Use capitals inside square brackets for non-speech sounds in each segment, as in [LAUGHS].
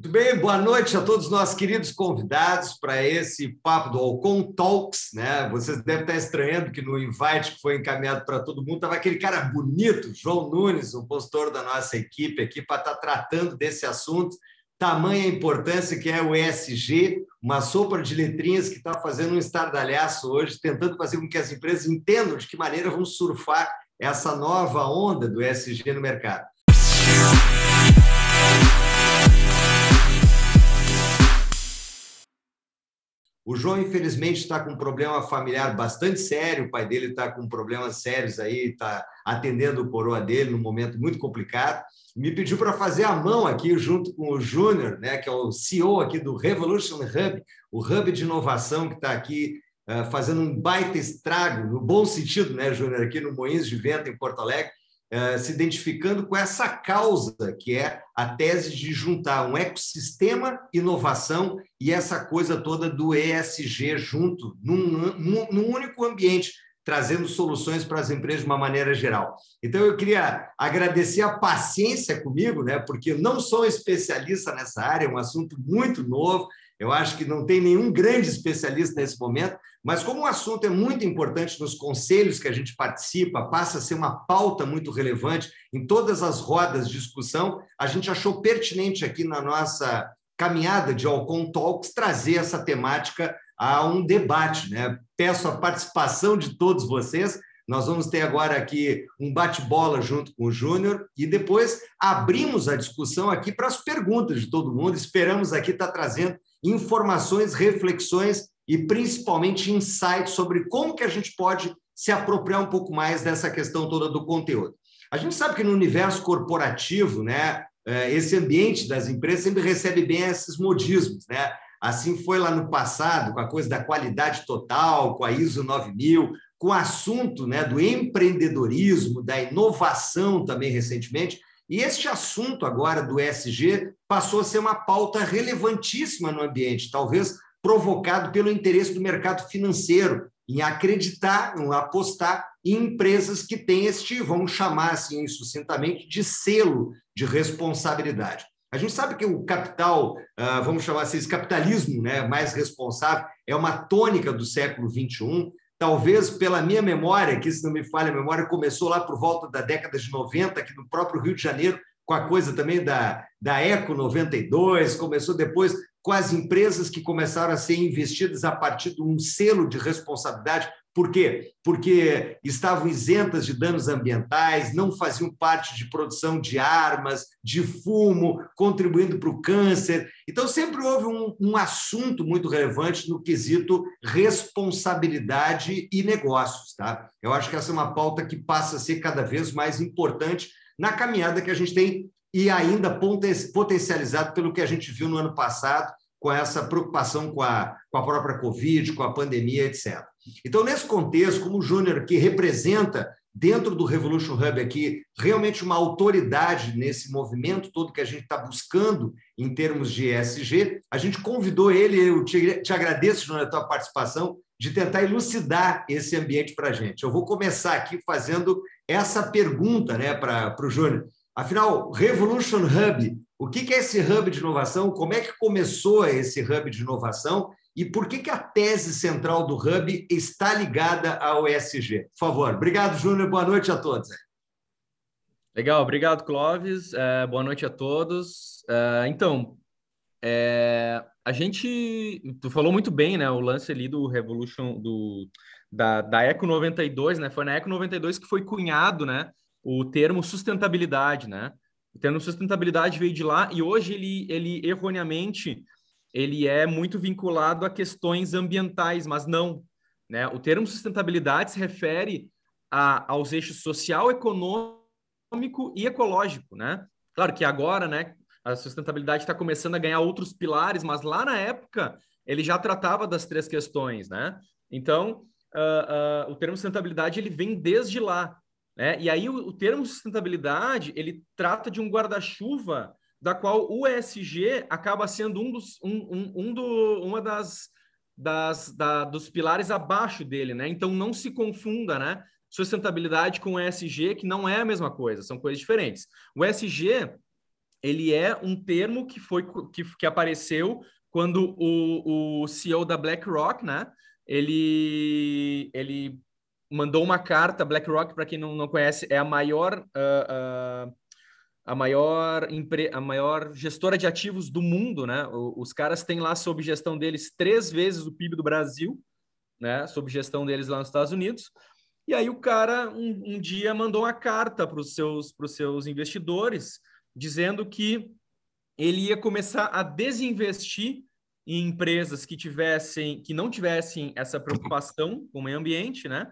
Muito bem, boa noite a todos nós queridos convidados para esse papo do Alcon Talks, né? Vocês devem estar estranhando que no invite que foi encaminhado para todo mundo estava aquele cara bonito, João Nunes, o postor da nossa equipe aqui para estar tratando desse assunto, tamanha importância que é o ESG, uma sopa de letrinhas que está fazendo um estardalhaço hoje, tentando fazer com que as empresas entendam de que maneira vão surfar essa nova onda do ESG no mercado. O João, infelizmente, está com um problema familiar bastante sério. O pai dele está com problemas sérios aí, está atendendo o coroa dele num momento muito complicado. Me pediu para fazer a mão aqui, junto com o Júnior, né, que é o CEO aqui do Revolution Hub, o hub de inovação que está aqui uh, fazendo um baita estrago, no bom sentido, né, Júnior, aqui no Moinhos de Vento, em Porto Alegre. Eh, se identificando com essa causa, que é a tese de juntar um ecossistema, inovação e essa coisa toda do ESG junto, num, num único ambiente, trazendo soluções para as empresas de uma maneira geral. Então, eu queria agradecer a paciência comigo, né, porque eu não sou especialista nessa área, é um assunto muito novo, eu acho que não tem nenhum grande especialista nesse momento, mas como o assunto é muito importante nos conselhos que a gente participa, passa a ser uma pauta muito relevante em todas as rodas de discussão, a gente achou pertinente aqui na nossa caminhada de Alcon Talks trazer essa temática a um debate. Né? Peço a participação de todos vocês. Nós vamos ter agora aqui um bate-bola junto com o Júnior e depois abrimos a discussão aqui para as perguntas de todo mundo. Esperamos aqui estar trazendo informações, reflexões e principalmente insights sobre como que a gente pode se apropriar um pouco mais dessa questão toda do conteúdo. A gente sabe que no universo corporativo, né, é, esse ambiente das empresas sempre recebe bem esses modismos, né? Assim foi lá no passado, com a coisa da qualidade total, com a ISO 9000, com o assunto né, do empreendedorismo, da inovação também recentemente, e este assunto agora do ESG passou a ser uma pauta relevantíssima no ambiente, talvez provocado pelo interesse do mercado financeiro em acreditar, em apostar em empresas que têm este, vamos chamar assim sucintamente, de selo de responsabilidade. A gente sabe que o capital, ah, vamos chamar assim, esse capitalismo né, mais responsável, é uma tônica do século XXI talvez pela minha memória, que se não me falha a memória, começou lá por volta da década de 90, aqui no próprio Rio de Janeiro, com a coisa também da, da Eco 92, começou depois com as empresas que começaram a ser investidas a partir de um selo de responsabilidade, por quê? Porque estavam isentas de danos ambientais, não faziam parte de produção de armas, de fumo, contribuindo para o câncer. Então, sempre houve um, um assunto muito relevante no quesito responsabilidade e negócios. Tá? Eu acho que essa é uma pauta que passa a ser cada vez mais importante na caminhada que a gente tem e ainda potencializado pelo que a gente viu no ano passado, com essa preocupação com a, com a própria Covid, com a pandemia, etc. Então, nesse contexto, como o Júnior, que representa dentro do Revolution Hub aqui realmente uma autoridade nesse movimento todo que a gente está buscando em termos de ESG, a gente convidou ele, eu te, te agradeço, Júnior, a tua participação, de tentar elucidar esse ambiente para a gente. Eu vou começar aqui fazendo essa pergunta né, para o Júnior. Afinal, Revolution Hub, o que é esse hub de inovação? Como é que começou esse hub de inovação? E por que, que a tese central do Hub está ligada ao ESG? Por favor. Obrigado, Júnior. Boa noite a todos. Legal, obrigado, Clóvis. É, boa noite a todos. É, então, é, a gente, tu falou muito bem, né? O lance ali do Revolution, do, da, da Eco 92, né? Foi na Eco 92 que foi cunhado, né? O termo sustentabilidade, né? O termo sustentabilidade veio de lá e hoje ele, ele erroneamente ele é muito vinculado a questões ambientais, mas não. Né? O termo sustentabilidade se refere a, aos eixos social, econômico e ecológico. Né? Claro que agora né, a sustentabilidade está começando a ganhar outros pilares, mas lá na época ele já tratava das três questões. Né? Então, uh, uh, o termo sustentabilidade ele vem desde lá. Né? E aí o, o termo sustentabilidade ele trata de um guarda-chuva da qual o ESG acaba sendo um dos, um, um, um do, uma das, das da, dos pilares abaixo dele, né? Então não se confunda, né? Sustentabilidade com ESG, que não é a mesma coisa, são coisas diferentes. O ESG ele é um termo que foi que, que apareceu quando o, o CEO da BlackRock, né? Ele, ele mandou uma carta. BlackRock, para quem não, não conhece, é a maior uh, uh, a maior empre... a maior gestora de ativos do mundo, né? Os caras têm lá sob gestão deles três vezes o PIB do Brasil, né? Sob gestão deles lá nos Estados Unidos. E aí o cara um, um dia mandou uma carta para os seus para os seus investidores dizendo que ele ia começar a desinvestir em empresas que tivessem, que não tivessem essa preocupação com o meio ambiente, né?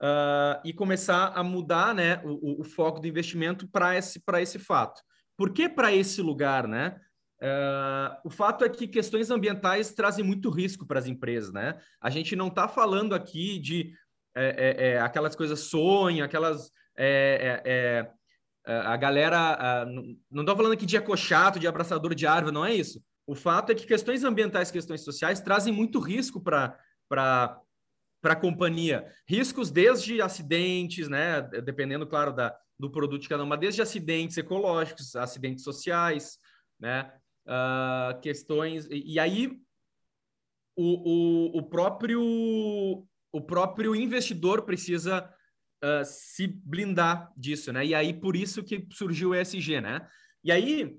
Uh, e começar a mudar, né, o, o foco do investimento para esse esse fato. Por que para esse lugar, né? Uh, o fato é que questões ambientais trazem muito risco para as empresas, né? A gente não está falando aqui de é, é, é, aquelas coisas sonho, aquelas é, é, é, a galera. não estou falando aqui de ecochato, de abraçador de árvore, não é isso. O fato é que questões ambientais, questões sociais trazem muito risco para para a companhia. Riscos desde acidentes, né? Dependendo, claro, da, do produto de cada uma, desde acidentes ecológicos, acidentes sociais, né? Uh, questões. E, e aí o, o, o, próprio, o próprio investidor precisa uh, se blindar disso, né? E aí, por isso que surgiu o ESG, né? E aí,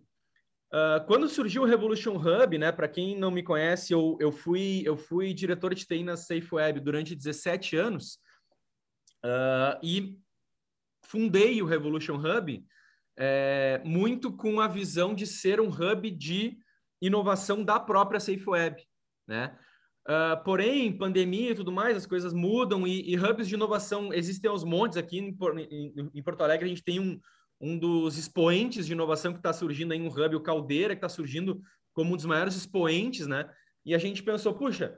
uh, quando surgiu o Revolution Hub, né? Para quem não me conhece, eu, eu, fui, eu fui diretor de TI na SafeWeb durante 17 anos uh, e fundei o Revolution Hub é, muito com a visão de ser um hub de inovação da própria SafeWeb, né? Uh, porém, pandemia e tudo mais, as coisas mudam e, e hubs de inovação existem aos montes aqui em, em, em Porto Alegre. A gente tem um, um dos expoentes de inovação que está surgindo aí, um hub, o Caldeira, que está surgindo como um dos maiores expoentes, né? E a gente pensou, puxa,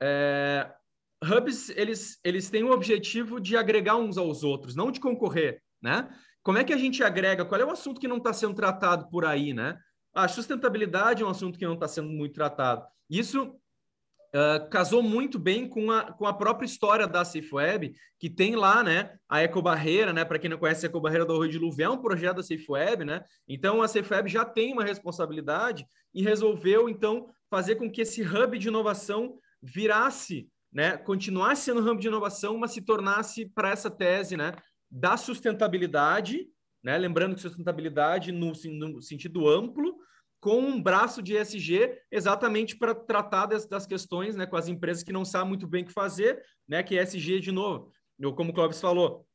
é, hubs, eles, eles têm o objetivo de agregar uns aos outros, não de concorrer, né? Como é que a gente agrega? Qual é o assunto que não está sendo tratado por aí, né? A sustentabilidade é um assunto que não está sendo muito tratado. Isso Uh, casou muito bem com a, com a própria história da SafeWeb, que tem lá, né, a Ecobarreira, né, para quem não conhece a Ecobarreira do Arroio de Luve, é um projeto da SafeWeb, né, então a SafeWeb já tem uma responsabilidade e resolveu, então, fazer com que esse hub de inovação virasse, né, continuasse sendo um hub de inovação, mas se tornasse para essa tese, né, da sustentabilidade, né, lembrando que sustentabilidade no, no sentido amplo, com um braço de ESG exatamente para tratar das, das, questões né, com as empresas que não sabem muito bem o que fazer, né, que ESG, de novo, eu, como o Clóvis falou,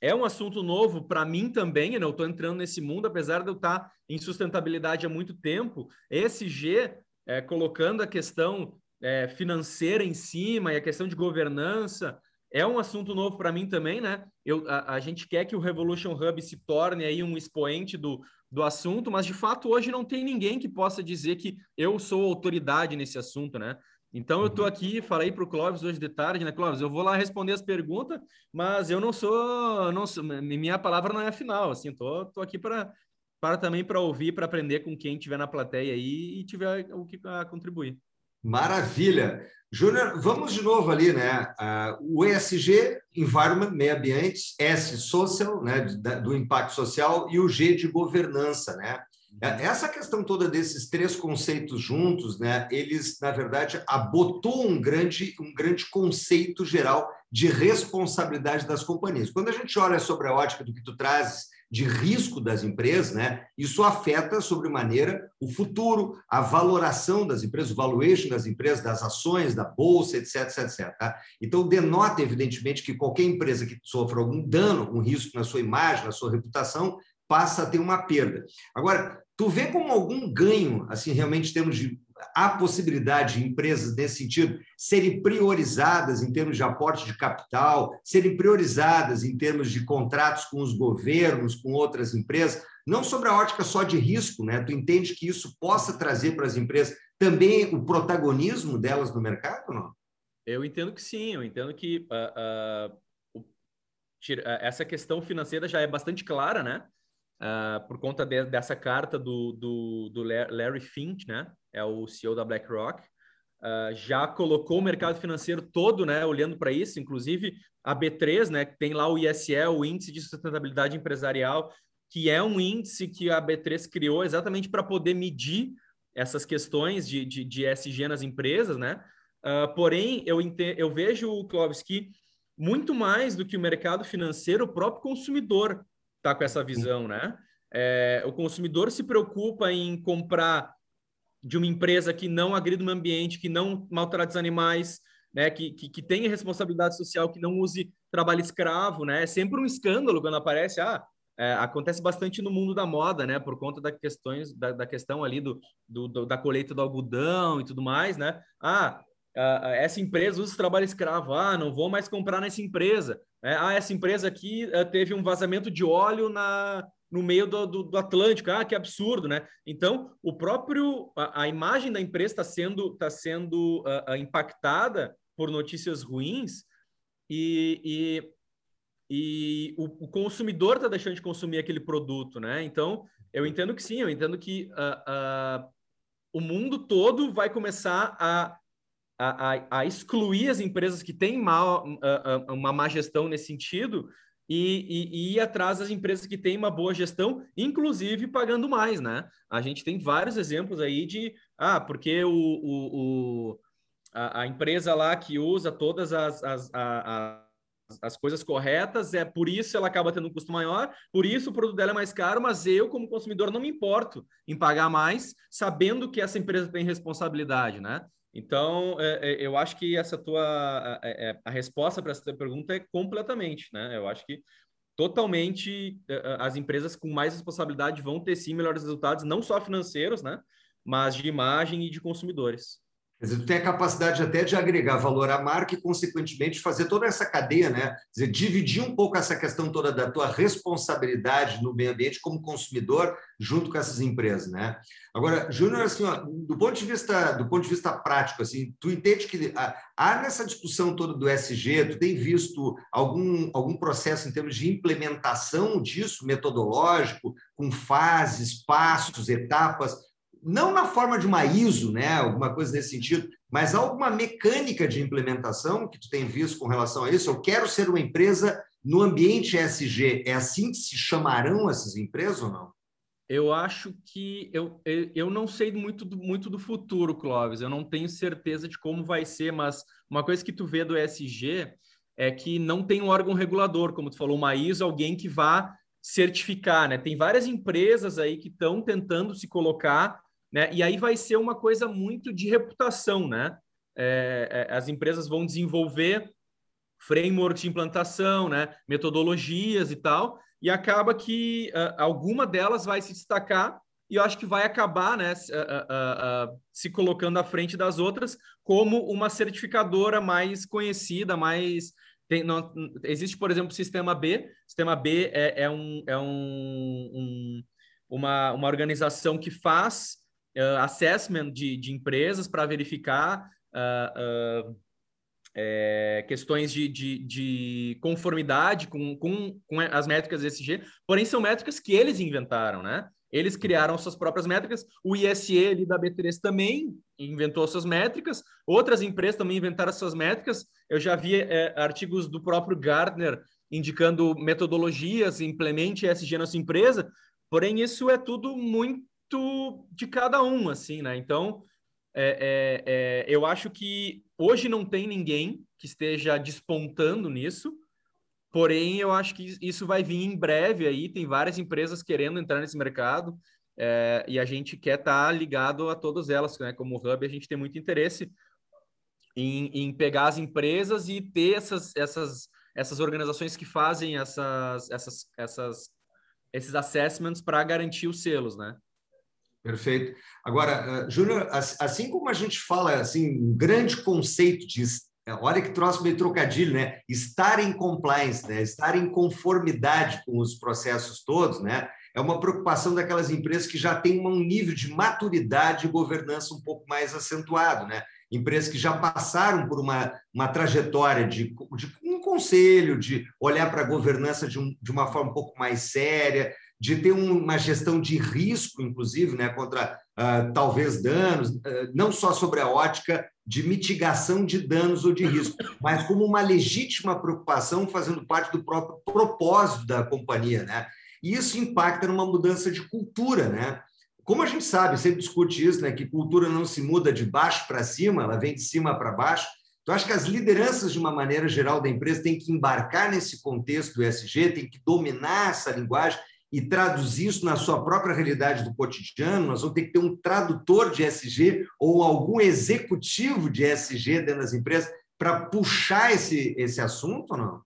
é um assunto novo para mim também, né, eu estou entrando nesse mundo, apesar de eu estar em sustentabilidade há muito tempo, ESG, é, colocando a questão é, financeira em cima e a questão de governança, é um assunto novo para mim também, né? Eu, a, a, gente quer que o Revolution Hub se torne aí um expoente do, do assunto, mas de fato hoje não tem ninguém que possa dizer que eu sou autoridade nesse assunto, né? Então eu estou uhum. aqui, falei para o Clóvis hoje de tarde, né, Clóvis? Eu vou lá responder as perguntas, mas eu não sou, não sou minha palavra não é a final, assim, tô, tô aqui para para também para ouvir, para aprender com quem tiver na plateia aí e tiver o que a contribuir. Maravilha. Júnior, vamos de novo ali, né? Uh, o ESG, Environment, Meio Ambiente, S, Social, né? Do impacto social, e o G de governança, né? É, essa questão toda desses três conceitos juntos, né? Eles, na verdade, abotou um grande, um grande conceito geral de responsabilidade das companhias. Quando a gente olha sobre a ótica do que tu trazes de risco das empresas, né? Isso afeta sobremaneira o futuro, a valoração das empresas, o valuation das empresas, das ações, da bolsa, etc, etc, etc. Tá? Então denota evidentemente que qualquer empresa que sofra algum dano, um risco na sua imagem, na sua reputação, passa a ter uma perda. Agora, tu vê como algum ganho, assim, realmente em termos de há possibilidade de empresas nesse sentido serem priorizadas em termos de aporte de capital, serem priorizadas em termos de contratos com os governos, com outras empresas, não sobre a ótica só de risco, né? Tu entende que isso possa trazer para as empresas também o protagonismo delas no mercado, não? Eu entendo que sim, eu entendo que uh, uh, essa questão financeira já é bastante clara, né? Por conta de, dessa carta do, do, do, Larry Fink, né? É o CEO da BlackRock. Uh, já colocou o mercado financeiro todo, né? Olhando para isso, inclusive a B3, né? Que tem lá o ISE, o Índice de Sustentabilidade Empresarial, que é um índice que a B3 criou exatamente para poder medir essas questões de, de, de SG nas empresas, né? Uh, porém, eu, eu vejo, Clóvis, que muito mais do que o mercado financeiro, o próprio consumidor está com essa visão, né? É, o consumidor se preocupa em comprar de uma empresa que não agrida o meio ambiente, que não maltrata os animais, né, que, que, que tenha responsabilidade social, que não use trabalho escravo, né? É sempre um escândalo quando aparece, ah, é, acontece bastante no mundo da moda, né? Por conta da, questões, da, da questão ali do, do, do, da colheita do algodão e tudo mais, né? Ah, essa empresa usa trabalho escravo. Ah, não vou mais comprar nessa empresa. É, ah, essa empresa aqui uh, teve um vazamento de óleo na, no meio do, do, do, Atlântico. Ah, que absurdo, né? Então, o próprio a, a imagem da empresa está sendo, tá sendo uh, impactada por notícias ruins e, e e o, o consumidor está deixando de consumir aquele produto, né? Então, eu entendo que sim, eu entendo que uh, uh, o mundo todo vai começar a, a, a, excluir as empresas que têm mal, uh, uma má gestão nesse sentido e, e, e, ir atrás das empresas que têm uma boa gestão, inclusive pagando mais, né? A gente tem vários exemplos aí de, ah, porque o, o, o a, a, empresa lá que usa todas as, as, as as coisas corretas, é por isso ela acaba tendo um custo maior, por isso o produto dela é mais caro, mas eu, como consumidor, não me importo em pagar mais, sabendo que essa empresa tem responsabilidade, né? Então, é, é, eu acho que essa tua a, é, é, a resposta para essa tua pergunta é completamente, né? Eu acho que totalmente as empresas com mais responsabilidade vão ter sim melhores resultados, não só financeiros, né? Mas de imagem e de consumidores. Quer dizer, tu tem a capacidade até de agregar valor à marca e, consequentemente, fazer toda essa cadeia, né? Quer dizer, dividir um pouco essa questão toda da tua responsabilidade no meio ambiente como consumidor junto com essas empresas, né? Agora, Júnior, assim, ó, do ponto de vista do ponto de vista prático, assim, tu entende que há nessa discussão toda do SG, tu tem visto algum algum processo em termos de implementação disso, metodológico, com fases, passos, etapas não na forma de uma ISO, né, alguma coisa nesse sentido, mas alguma mecânica de implementação que tu tem visto com relação a isso? Eu quero ser uma empresa no ambiente ESG. É assim que se chamarão essas empresas ou não? Eu acho que eu, eu não sei muito do, muito do futuro, Clóvis. Eu não tenho certeza de como vai ser, mas uma coisa que tu vê do ESG é que não tem um órgão regulador, como tu falou, uma ISO, alguém que vá certificar, né? Tem várias empresas aí que estão tentando se colocar né? E aí vai ser uma coisa muito de reputação, né? É, é, as empresas vão desenvolver frameworks de implantação, né? Metodologias e tal, e acaba que uh, alguma delas vai se destacar e eu acho que vai acabar, né? Uh, uh, se colocando à frente das outras como uma certificadora mais conhecida, mais tem, não, existe, por exemplo, o Sistema B. Sistema B é, é, um, é um, um, uma, uma organização que faz uh, assessment de, de empresas para verificar uh, uh, é, questões de, de, de conformidade com, com, com, as métricas ESG, porém são métricas que eles inventaram, né? Eles criaram suas próprias métricas, o ISE ali da B3 também inventou suas métricas, outras empresas também inventaram suas métricas. Eu já vi é, artigos do próprio Gartner indicando metodologias, implemente ESG na sua empresa, porém isso é tudo muito muito de cada um, assim, né? Então, é, é, é, eu acho que hoje não tem ninguém que esteja despontando nisso, porém, eu acho que isso vai vir em breve aí. Tem várias empresas querendo entrar nesse mercado é, e a gente quer estar tá ligado a todas elas, né? Como Hub, a gente tem muito interesse em, em pegar as empresas e ter essas, essas, essas organizações que fazem essas, essas, essas, esses assessments para garantir os selos, né? Perfeito. Agora, uh, Júnior, assim como a gente fala, assim, um grande conceito de olha que troço meio trocadilho, né? Estar em compliance, né? Estar em conformidade com os processos todos, né? É uma preocupação daquelas empresas que já têm um nível de maturidade e governança um pouco mais acentuado, né? Empresas que já passaram por uma, uma trajetória de, de um conselho, de olhar para a governança de, um, de uma forma um pouco mais séria, de ter uma gestão de risco, inclusive, né, contra uh, talvez danos, uh, não só sobre a ótica de mitigação de danos ou de risco, [LAUGHS] mas como uma legítima preocupação fazendo parte do próprio propósito da companhia. Né? E isso impacta numa mudança de cultura, né? Como a gente sabe, sempre discute isso, né, que cultura não se muda de baixo para cima, ela vem de cima para baixo. Então, acho que as lideranças, de uma maneira geral, da empresa têm que embarcar nesse contexto do ESG, têm que dominar essa linguagem e traduzir isso na sua própria realidade do cotidiano. Nós vamos ter que ter um tradutor de ESG ou algum executivo de ESG dentro das empresas para puxar esse, esse assunto ou não?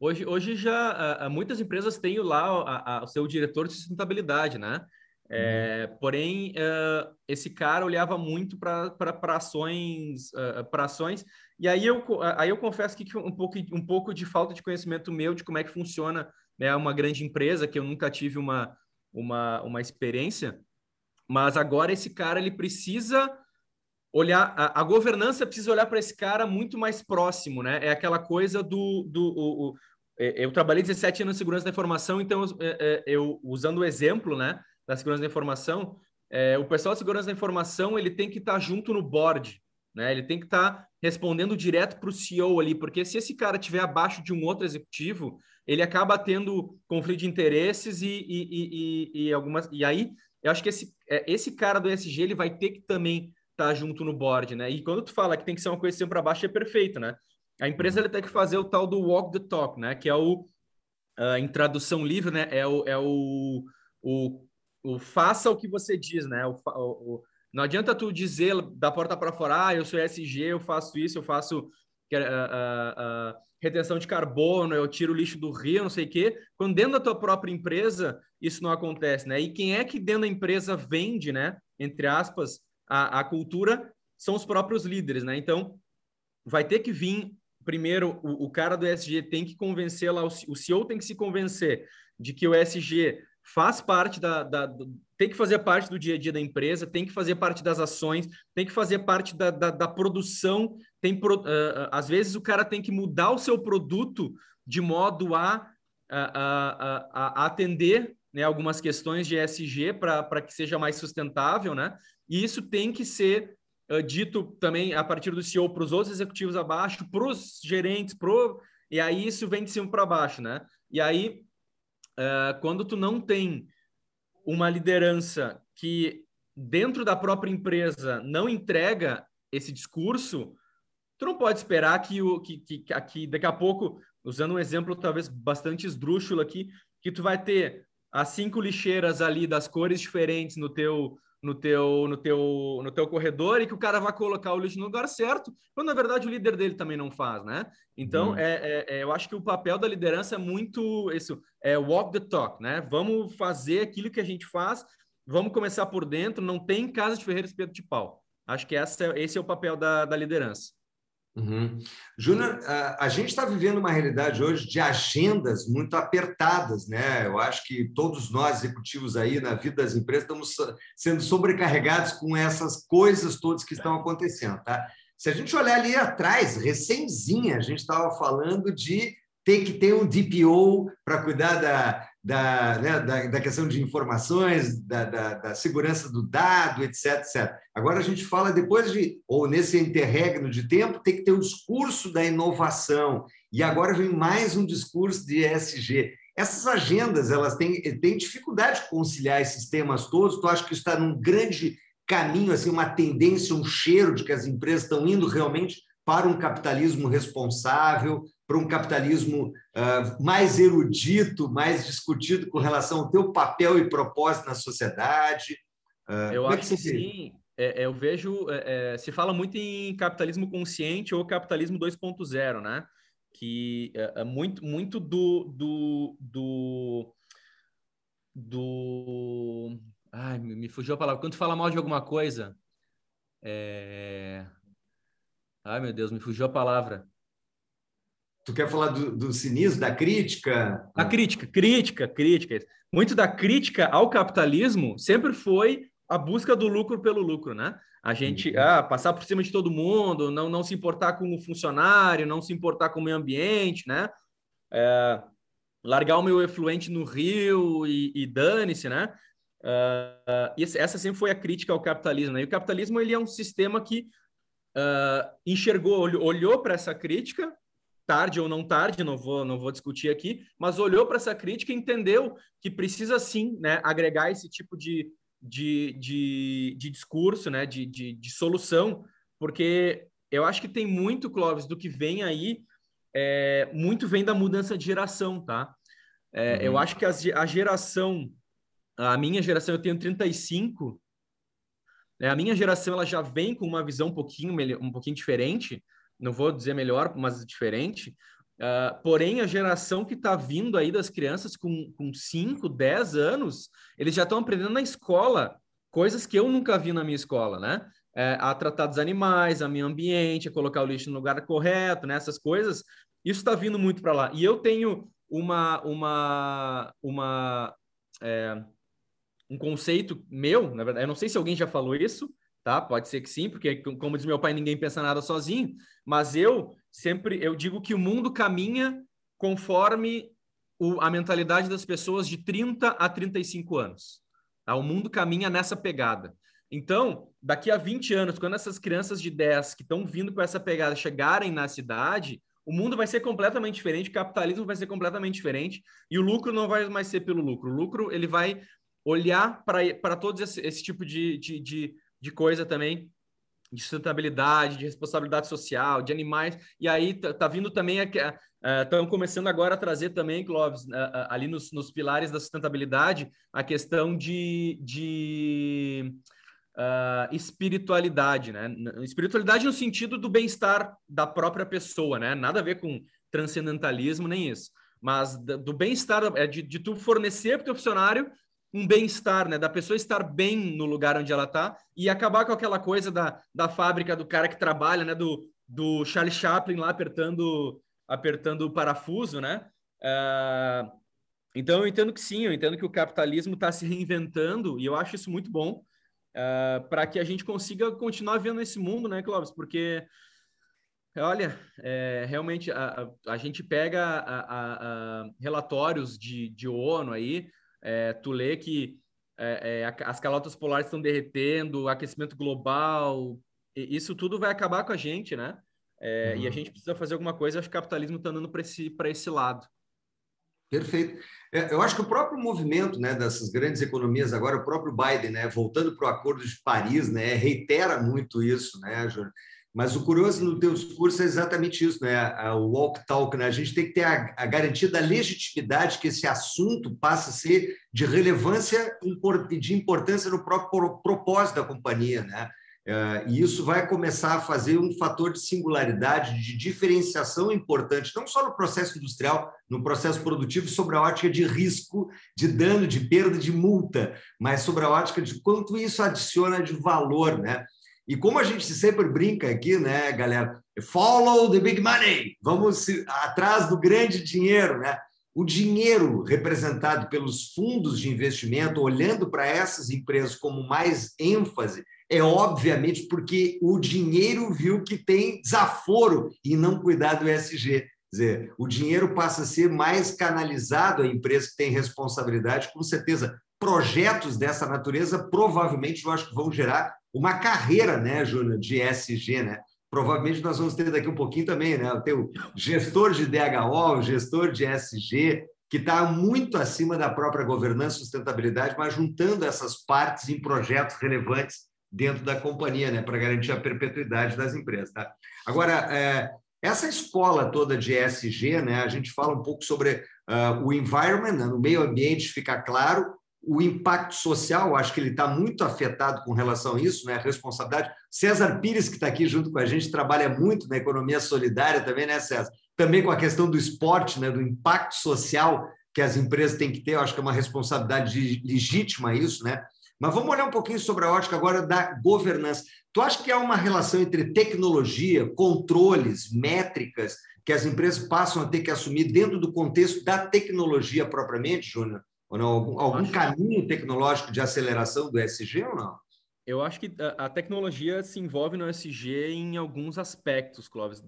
Hoje, hoje já muitas empresas têm lá o seu diretor de sustentabilidade, né? É, uhum. Porém, uh, esse cara olhava muito para ações, uh, ações, e aí eu, aí eu confesso que um pouco, um pouco de falta de conhecimento meu de como é que funciona né, uma grande empresa, que eu nunca tive uma, uma, uma experiência, mas agora esse cara ele precisa olhar, a, a governança precisa olhar para esse cara muito mais próximo, né? É aquela coisa do. do o, o, é, eu trabalhei 17 anos em segurança da informação, então eu, é, é, eu usando o exemplo, né? da segurança da informação, é, o pessoal de segurança da informação ele tem que estar tá junto no board, né? Ele tem que estar tá respondendo direto para o CEO ali, porque se esse cara estiver abaixo de um outro executivo, ele acaba tendo conflito de interesses e, e, e, e algumas. E aí, eu acho que esse, é, esse cara do ESG ele vai ter que também estar tá junto no board, né? E quando tu fala que tem que ser uma coisa para baixo, é perfeito, né? A empresa ele tem que fazer o tal do walk the talk, né? Que é o, uh, em tradução livre, né? É o, é o, o o faça o que você diz, né? O, o, não adianta tu dizer da porta para fora, ah, eu sou SG, eu faço isso, eu faço uh, uh, retenção de carbono, eu tiro o lixo do rio, não sei o quê. Quando dentro da tua própria empresa isso não acontece, né? E quem é que dentro da empresa vende, né? Entre aspas, a, a cultura são os próprios líderes, né? Então vai ter que vir primeiro o, o cara do SG tem que convencer lá, o, o CEO tem que se convencer de que o SG faz parte da, da, tem que fazer parte do dia a dia da empresa, tem que fazer parte das ações, tem que fazer parte da, da, da produção. Tem pro, uh, às vezes o cara tem que mudar o seu produto de modo a, a, a, a atender né, algumas questões de ESG para que seja mais sustentável, né? E isso tem que ser uh, dito também a partir do CEO para os outros executivos abaixo, para os gerentes, pro... e aí isso vem de cima para baixo, né? E aí uh, quando tu não tem uma liderança que dentro da própria empresa não entrega esse discurso, tu não pode esperar que o que, que, que daqui a pouco, usando um exemplo talvez bastante esdrúxulo aqui, que tu vai ter as cinco lixeiras ali das cores diferentes no teu no teu, no teu, no teu corredor e que o cara vai colocar o lixo no lugar certo, quando na verdade o líder dele também não faz, né? Então, hum. é, é, é, eu acho que o papel da liderança é muito isso, é walk the talk, né? Vamos fazer aquilo que a gente faz, vamos começar por dentro, não tem casa de ferreiro espeto de pau. Acho que essa, esse é o papel da, da liderança. Uhum. Júnior, a, gente está vivendo uma realidade hoje de agendas muito apertadas, né? Eu acho que todos nós, executivos aí na vida das empresas, estamos sendo sobrecarregados com essas coisas todas que estão acontecendo, tá? Se a gente olhar ali atrás, recenzinha, a gente estava falando de ter que ter um DPO para cuidar da, da, né, da, da, questão de informações, da, da, da, segurança do dado, etc, etc. Agora a gente fala depois de, ou nesse interregno de tempo, tem que ter um discurso da inovação. E agora vem mais um discurso de ESG. Essas agendas, elas têm, têm dificuldade de conciliar esses temas todos. Tu acha que está num grande caminho, assim, uma tendência, um cheiro de que as empresas estão indo realmente para um capitalismo responsável, para um capitalismo uh, mais erudito, mais discutido com relação ao teu papel e propósito na sociedade? Uh, eu é acho que, que sim. É, é, eu vejo, é, é, se fala muito em capitalismo consciente ou capitalismo 2.0, né? Que é, é, muito, muito do, do, do, do... Ai, me fugiu a palavra. Quando tu fala mal de alguma coisa, é... Ai, meu Deus, me fugiu a palavra. Tu quer falar do, do cinismo, da crítica? A crítica, crítica, crítica. Muito da crítica ao capitalismo sempre foi a busca do lucro pelo lucro, né? A gente uhum. ah, passar por cima de todo mundo, não, não se importar com o funcionário, não se importar com o meio ambiente, né? É, largar o meu efluente no rio e, e dane-se, né? Uh, essa sempre foi a crítica ao capitalismo. Né? E o capitalismo ele é um sistema que uh, enxergou, olhou, olhou para essa crítica tarde ou não tarde, não vou, não vou discutir aqui, mas olhou para essa crítica e entendeu que precisa sim né, agregar esse tipo de, de, de, de discurso, né, de, de, de, solução, porque eu acho que tem muito, Clóvis, do que vem aí, é, muito vem da mudança de geração, tá? É, uhum. Eu acho que a, a geração, a minha geração, eu tenho 35, né, a minha geração ela já vem com uma visão um pouquinho, um pouquinho diferente, não vou dizer melhor, mas diferente. Uh, porém, a geração que está vindo aí das crianças com, com 5, 10 anos, eles já estão aprendendo na escola coisas que eu nunca vi na minha escola, né? É, a tratar dos animais, a meio ambiente, a colocar o lixo no lugar correto, né? Essas coisas, isso está vindo muito para lá. E eu tenho uma, uma, uma é, um conceito meu, na verdade, eu não sei se alguém já falou isso, tá? Pode ser que sim, porque como diz meu pai, ninguém pensa nada sozinho, mas eu sempre eu digo que o mundo caminha conforme o, a mentalidade das pessoas de 30 a 35 anos. Tá? O mundo caminha nessa pegada. Então, daqui a 20 anos, quando essas crianças de 10 que estão vindo com essa pegada chegarem na cidade, o mundo vai ser completamente diferente, o capitalismo vai ser completamente diferente e o lucro não vai mais ser pelo lucro. O lucro ele vai olhar para todo esse, esse tipo de, de, de, de coisa também de sustentabilidade, de responsabilidade social, de animais, e aí tá, tá vindo também, estão uh, começando agora a trazer também, Clóvis, uh, uh, ali nos, nos, pilares da sustentabilidade, a questão de, de espiritualidade, né? Espiritualidade no sentido do bem-estar da própria pessoa, né? Nada a ver com transcendentalismo, nem isso. Mas do bem-estar, é de, de tu fornecer para o teu funcionário um bem-estar, né? Da pessoa estar bem no lugar onde ela está e acabar com aquela coisa da, da fábrica do cara que trabalha, né? Do, do Charlie Chaplin lá apertando, apertando o parafuso, né? Uh, então eu entendo que sim, eu entendo que o capitalismo está se reinventando e eu acho isso muito bom uh, para que a gente consiga continuar vendo esse mundo, né, Clóvis? Porque Olha, é, realmente a, a, a, gente pega a, relatórios de, de ONU aí, é, tu lê que é, é, as calotas polares estão derretendo, aquecimento global, isso tudo vai acabar com a gente, né? Uhum. E a uhum. gente precisa fazer alguma coisa, acho que o capitalismo está andando para esse, esse lado. Perfeito. É, eu acho que o próprio movimento né, dessas grandes economias, agora o próprio Biden, né, voltando para o Acordo de Paris, né, reitera muito isso, né, Júnior? Mas o curioso no teu discurso é exatamente isso, né? O walk talk, né? A gente tem que ter a, a garantia da legitimidade que esse assunto passa a ser de relevância e de importância no próprio propósito da companhia, né? É, e isso vai começar a fazer um fator de singularidade, de diferenciação importante, não só no processo industrial, no processo produtivo, sobre a ótica de risco, de dano, de perda, de multa, mas sobre a ótica de quanto isso adiciona de valor, né? E como a gente sempre brinca aqui, né, galera? Follow the big money. Vamos atrás do grande dinheiro, né? O dinheiro representado pelos fundos de investimento, olhando para essas empresas como mais ênfase, é obviamente porque o dinheiro viu que tem desaforo e não cuidar do ESG. Quer dizer, o dinheiro passa a ser mais canalizado a empresas que têm responsabilidade, com certeza. Projetos dessa natureza provavelmente eu acho que vão gerar uma carreira, né, Júnior, de SG, né? Provavelmente nós vamos ter daqui um pouquinho também, né? O gestor de DHO, o gestor de SG, que está muito acima da própria governança e sustentabilidade, mas juntando essas partes em projetos relevantes dentro da companhia, né, para garantir a perpetuidade das empresas. Tá? Agora, é, essa escola toda de ESG, né, a gente fala um pouco sobre uh, o environment, né, no meio ambiente fica claro, o impacto social, acho que ele está muito afetado com relação a isso, né? A responsabilidade. César Pires, que está aqui junto com a gente, trabalha muito na economia solidária também, né, César? Também com a questão do esporte, né? Do impacto social que as empresas têm que ter, eu acho que é uma responsabilidade legítima isso, né? Mas vamos olhar um pouquinho sobre a ótica agora da governança. Tu acha que há uma relação entre tecnologia, controles, métricas que as empresas passam a ter que assumir dentro do contexto da tecnologia propriamente, Júnior? Ou não? Algum, algum caminho tecnológico de aceleração do ESG ou não? Eu acho que a, tecnologia se envolve no ESG em alguns aspectos, Clóvis.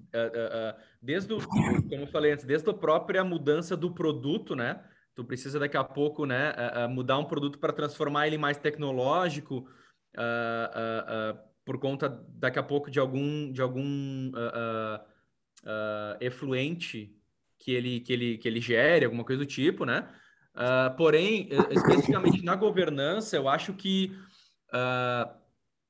Desde o, como eu falei antes, desde a própria mudança do produto, né? Tu precisa daqui a pouco, né, mudar um produto para transformar ele mais tecnológico, por conta daqui a pouco de algum, de algum efluente que ele, que, ele, que ele gere, alguma coisa do tipo, né? Uh, porém, especificamente na governança, eu acho que uh,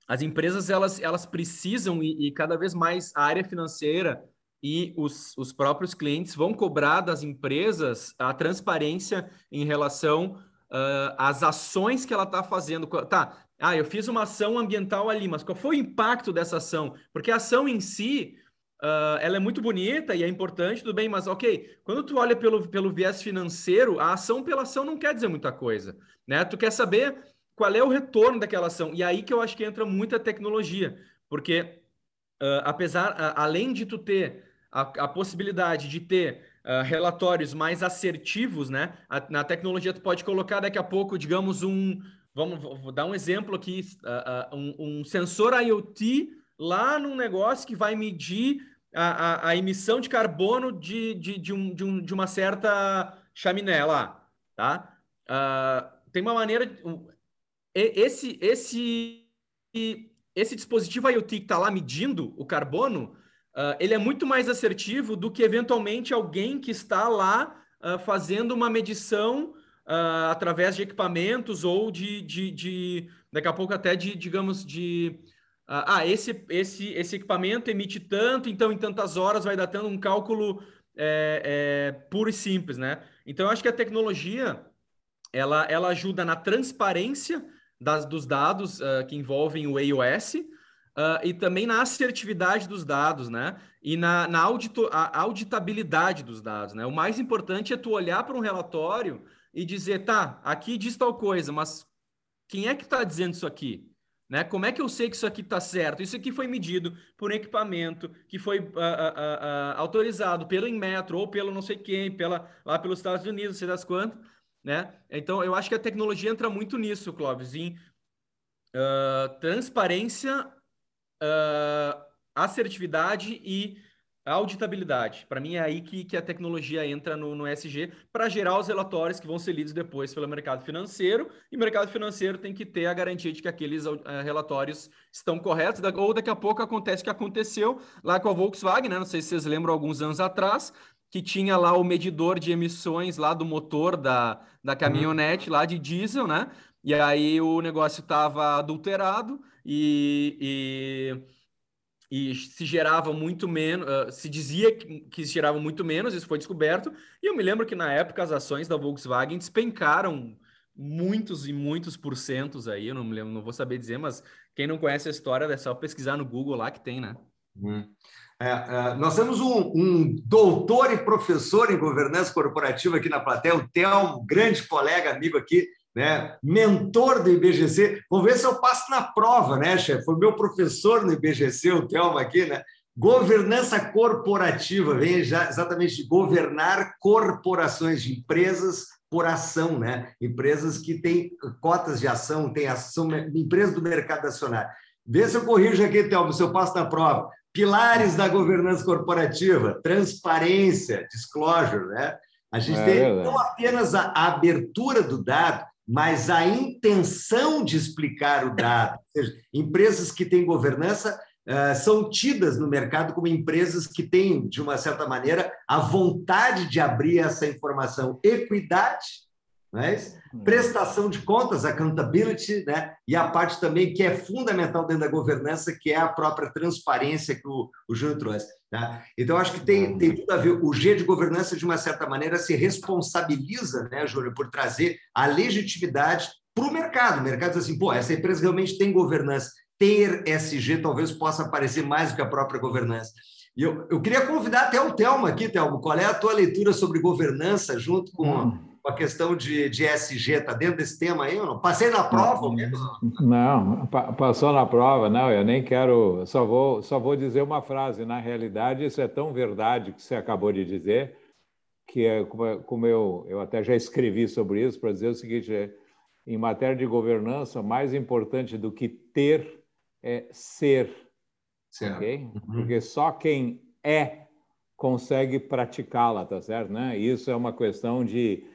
as empresas elas, elas precisam e, e, cada vez mais a área financeira e os, os próprios clientes vão cobrar das empresas a transparência em relação uh, às ações que ela está fazendo. Tá, ah, eu fiz uma ação ambiental ali, mas qual foi o impacto dessa ação? Porque a ação em si, uh, ela é muito bonita e é importante, tudo bem, mas ok, quando tu olha pelo, pelo viés financeiro, a ação pela ação não quer dizer muita coisa, né? Tu quer saber qual é o retorno daquela ação. E aí que eu acho que entra muita tecnologia, porque uh, apesar, uh, além de tu ter a, a possibilidade de ter relatórios mais assertivos, né? A, na tecnologia tu pode colocar daqui a pouco, digamos, um, vamos vou dar um exemplo aqui, um, um sensor IoT lá num negócio que vai medir a, a, a emissão de carbono de, de, de, um, de, um, de uma certa chaminé lá, tá? Uh, tem uma maneira, esse, esse, esse dispositivo IoT que está lá medindo o carbono, uh, ele é muito mais assertivo do que eventualmente alguém que está lá uh, fazendo uma medição através de equipamentos ou de, de, de, daqui a pouco até de, digamos, de ah, esse, esse, esse equipamento emite tanto, então em tantas horas vai dar tanto um cálculo é, é, puro e simples, né? Então eu acho que a tecnologia ela, ela ajuda na transparência das, dos dados uh, que envolvem o AOS uh, ah, e também na assertividade dos dados, né? E na, na audito, auditabilidade dos dados, né? O mais importante é tu olhar para um relatório e dizer, tá, aqui diz tal coisa, mas quem é que está dizendo isso aqui? Né? Como é que eu sei que isso aqui está certo? Isso aqui foi medido por um equipamento que foi uh, uh, autorizado pelo Inmetro ou pelo não sei quem, pela, lá pelos Estados Unidos, sei das quantas né? Então, eu acho que a tecnologia entra muito nisso, Clóvis, em uh, transparência, uh, assertividade e auditabilidade. Para mim, é aí que, que a tecnologia entra no, no SG para gerar os relatórios que vão ser lidos depois pelo mercado financeiro. E o mercado financeiro tem que ter a garantia de que aqueles uh, relatórios estão corretos. Ou daqui a pouco acontece o que aconteceu lá com a Volkswagen, né? Não sei se vocês lembram, alguns anos atrás, que tinha lá o medidor de emissões lá do motor da, da uhum. caminhonete lá de diesel, né? E aí o negócio estava adulterado e, e, e, se gerava muito menos, uh, se dizia que, que se gerava muito menos, isso foi descoberto. E eu me lembro que na época as ações da Volkswagen despencaram muitos e muitos porcentos aí, eu não me lembro, não vou saber dizer, mas quem não conhece a história é só pesquisar no Google lá que tem, né? Uhum. É, é, nós temos um, um, doutor e professor em governança corporativa aqui na plateia, o Telmo, grande colega, amigo aqui, né? mentor do IBGC. Vamos ver se eu passo na prova, né, chefe? Foi meu professor no IBGC, o Telmo aqui, né? Governança corporativa, vem já exatamente de governar corporações de empresas por ação, né? Empresas que têm cotas de ação, têm ação, empresas do mercado acionário. Vê se eu corrijo aqui, Telmo, se eu passo na prova. Pilares da governança corporativa, transparência, disclosure, né? A gente é, tem não apenas a abertura do dado, mas a intenção de explicar o dado. Seja, empresas que têm governança uh, são tidas no mercado como empresas que têm, de uma certa maneira, a vontade de abrir essa informação. Equidade, é hum. prestação de contas, accountability, né? e a parte também que é fundamental dentro da governança, que é a própria transparência que o, o Júnior trouxe. Tá? Então, acho que tem, tem tudo a ver. O G de governança, de uma certa maneira, se responsabiliza, né, Júnior, por trazer a legitimidade para o mercado. O mercado diz assim, pô, essa empresa realmente tem governança. Ter SG talvez possa aparecer mais do que a própria governança. E eu, eu queria convidar até o Telmo aqui, Telmo, qual é a tua leitura sobre governança junto com... Hum a questão de, de SG, está dentro desse tema aí ou não? Passei na prova mesmo? Não, passou na prova, não, eu nem quero, só vou, só vou dizer uma frase, na realidade isso é tão verdade que você acabou de dizer, que é como eu, eu até já escrevi sobre isso, para dizer o seguinte, é, em matéria de governança, mais importante do que ter é ser, certo. ok? Uhum. Porque só quem é consegue praticá-la, tá certo? Né? Isso é uma questão de